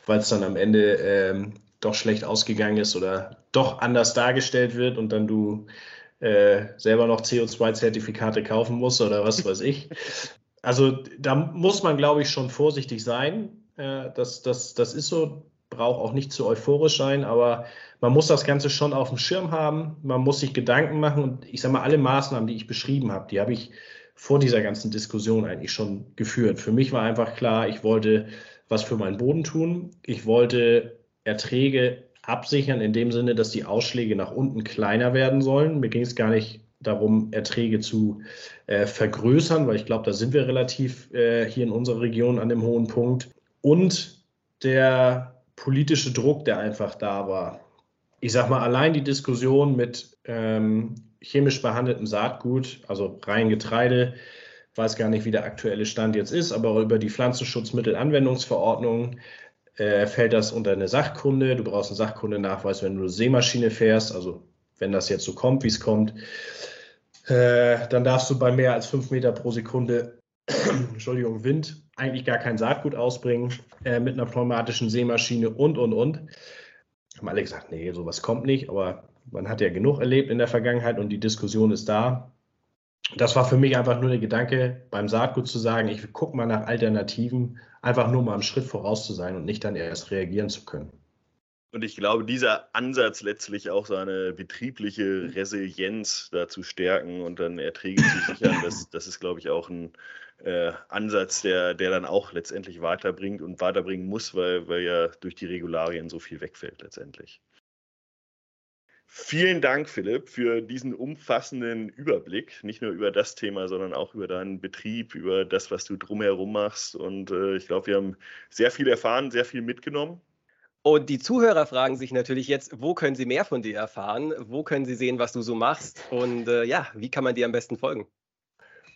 weil es dann am Ende ähm, doch schlecht ausgegangen ist oder doch anders dargestellt wird und dann du äh, selber noch CO2-Zertifikate kaufen musst oder was weiß ich. Also da muss man, glaube ich, schon vorsichtig sein. Äh, das, das, das ist so, braucht auch nicht zu euphorisch sein, aber man muss das Ganze schon auf dem Schirm haben, man muss sich Gedanken machen und ich sage mal, alle Maßnahmen, die ich beschrieben habe, die habe ich vor dieser ganzen Diskussion eigentlich schon geführt. Für mich war einfach klar, ich wollte was für meinen Boden tun. Ich wollte Erträge absichern in dem Sinne, dass die Ausschläge nach unten kleiner werden sollen. Mir ging es gar nicht darum, Erträge zu äh, vergrößern, weil ich glaube, da sind wir relativ äh, hier in unserer Region an dem hohen Punkt. Und der politische Druck, der einfach da war ich sag mal, allein die Diskussion mit ähm, chemisch behandeltem Saatgut, also rein Getreide, weiß gar nicht, wie der aktuelle Stand jetzt ist, aber über die Pflanzenschutzmittelanwendungsverordnung äh, fällt das unter eine Sachkunde. Du brauchst einen Sachkundenachweis, wenn du eine Seemaschine fährst, also wenn das jetzt so kommt, wie es kommt. Äh, dann darfst du bei mehr als fünf Meter pro Sekunde, Entschuldigung, Wind, eigentlich gar kein Saatgut ausbringen äh, mit einer pneumatischen Seemaschine und, und, und haben alle gesagt, nee, sowas kommt nicht, aber man hat ja genug erlebt in der Vergangenheit und die Diskussion ist da. das war für mich einfach nur der Gedanke, beim Saatgut zu sagen, ich gucke mal nach Alternativen, einfach nur mal einen Schritt voraus zu sein und nicht dann erst reagieren zu können. Und ich glaube, dieser Ansatz letztlich auch seine betriebliche Resilienz da zu stärken und dann Erträge zu sichern, das, das ist, glaube ich, auch ein äh, Ansatz, der, der dann auch letztendlich weiterbringt und weiterbringen muss, weil, weil ja durch die Regularien so viel wegfällt letztendlich. Vielen Dank, Philipp, für diesen umfassenden Überblick, nicht nur über das Thema, sondern auch über deinen Betrieb, über das, was du drumherum machst. Und äh, ich glaube, wir haben sehr viel erfahren, sehr viel mitgenommen. Und die Zuhörer fragen sich natürlich jetzt, wo können sie mehr von dir erfahren? Wo können sie sehen, was du so machst? Und äh, ja, wie kann man dir am besten folgen?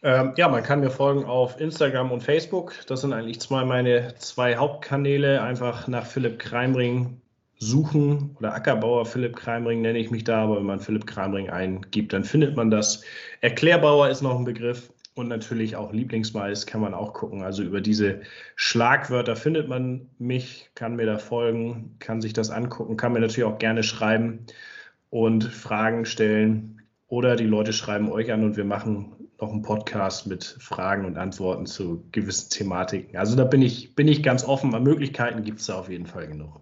Ähm, ja, man kann mir folgen auf Instagram und Facebook. Das sind eigentlich zwei meine zwei Hauptkanäle. Einfach nach Philipp Kreimring suchen oder Ackerbauer Philipp Kreimring nenne ich mich da, aber wenn man Philipp Kreimring eingibt, dann findet man das. Erklärbauer ist noch ein Begriff und natürlich auch Lieblingsmais kann man auch gucken. Also über diese Schlagwörter findet man mich, kann mir da folgen, kann sich das angucken, kann mir natürlich auch gerne schreiben und Fragen stellen oder die Leute schreiben euch an und wir machen noch einen Podcast mit Fragen und Antworten zu gewissen Thematiken. Also da bin ich, bin ich ganz offen. Möglichkeiten gibt es da auf jeden Fall genug.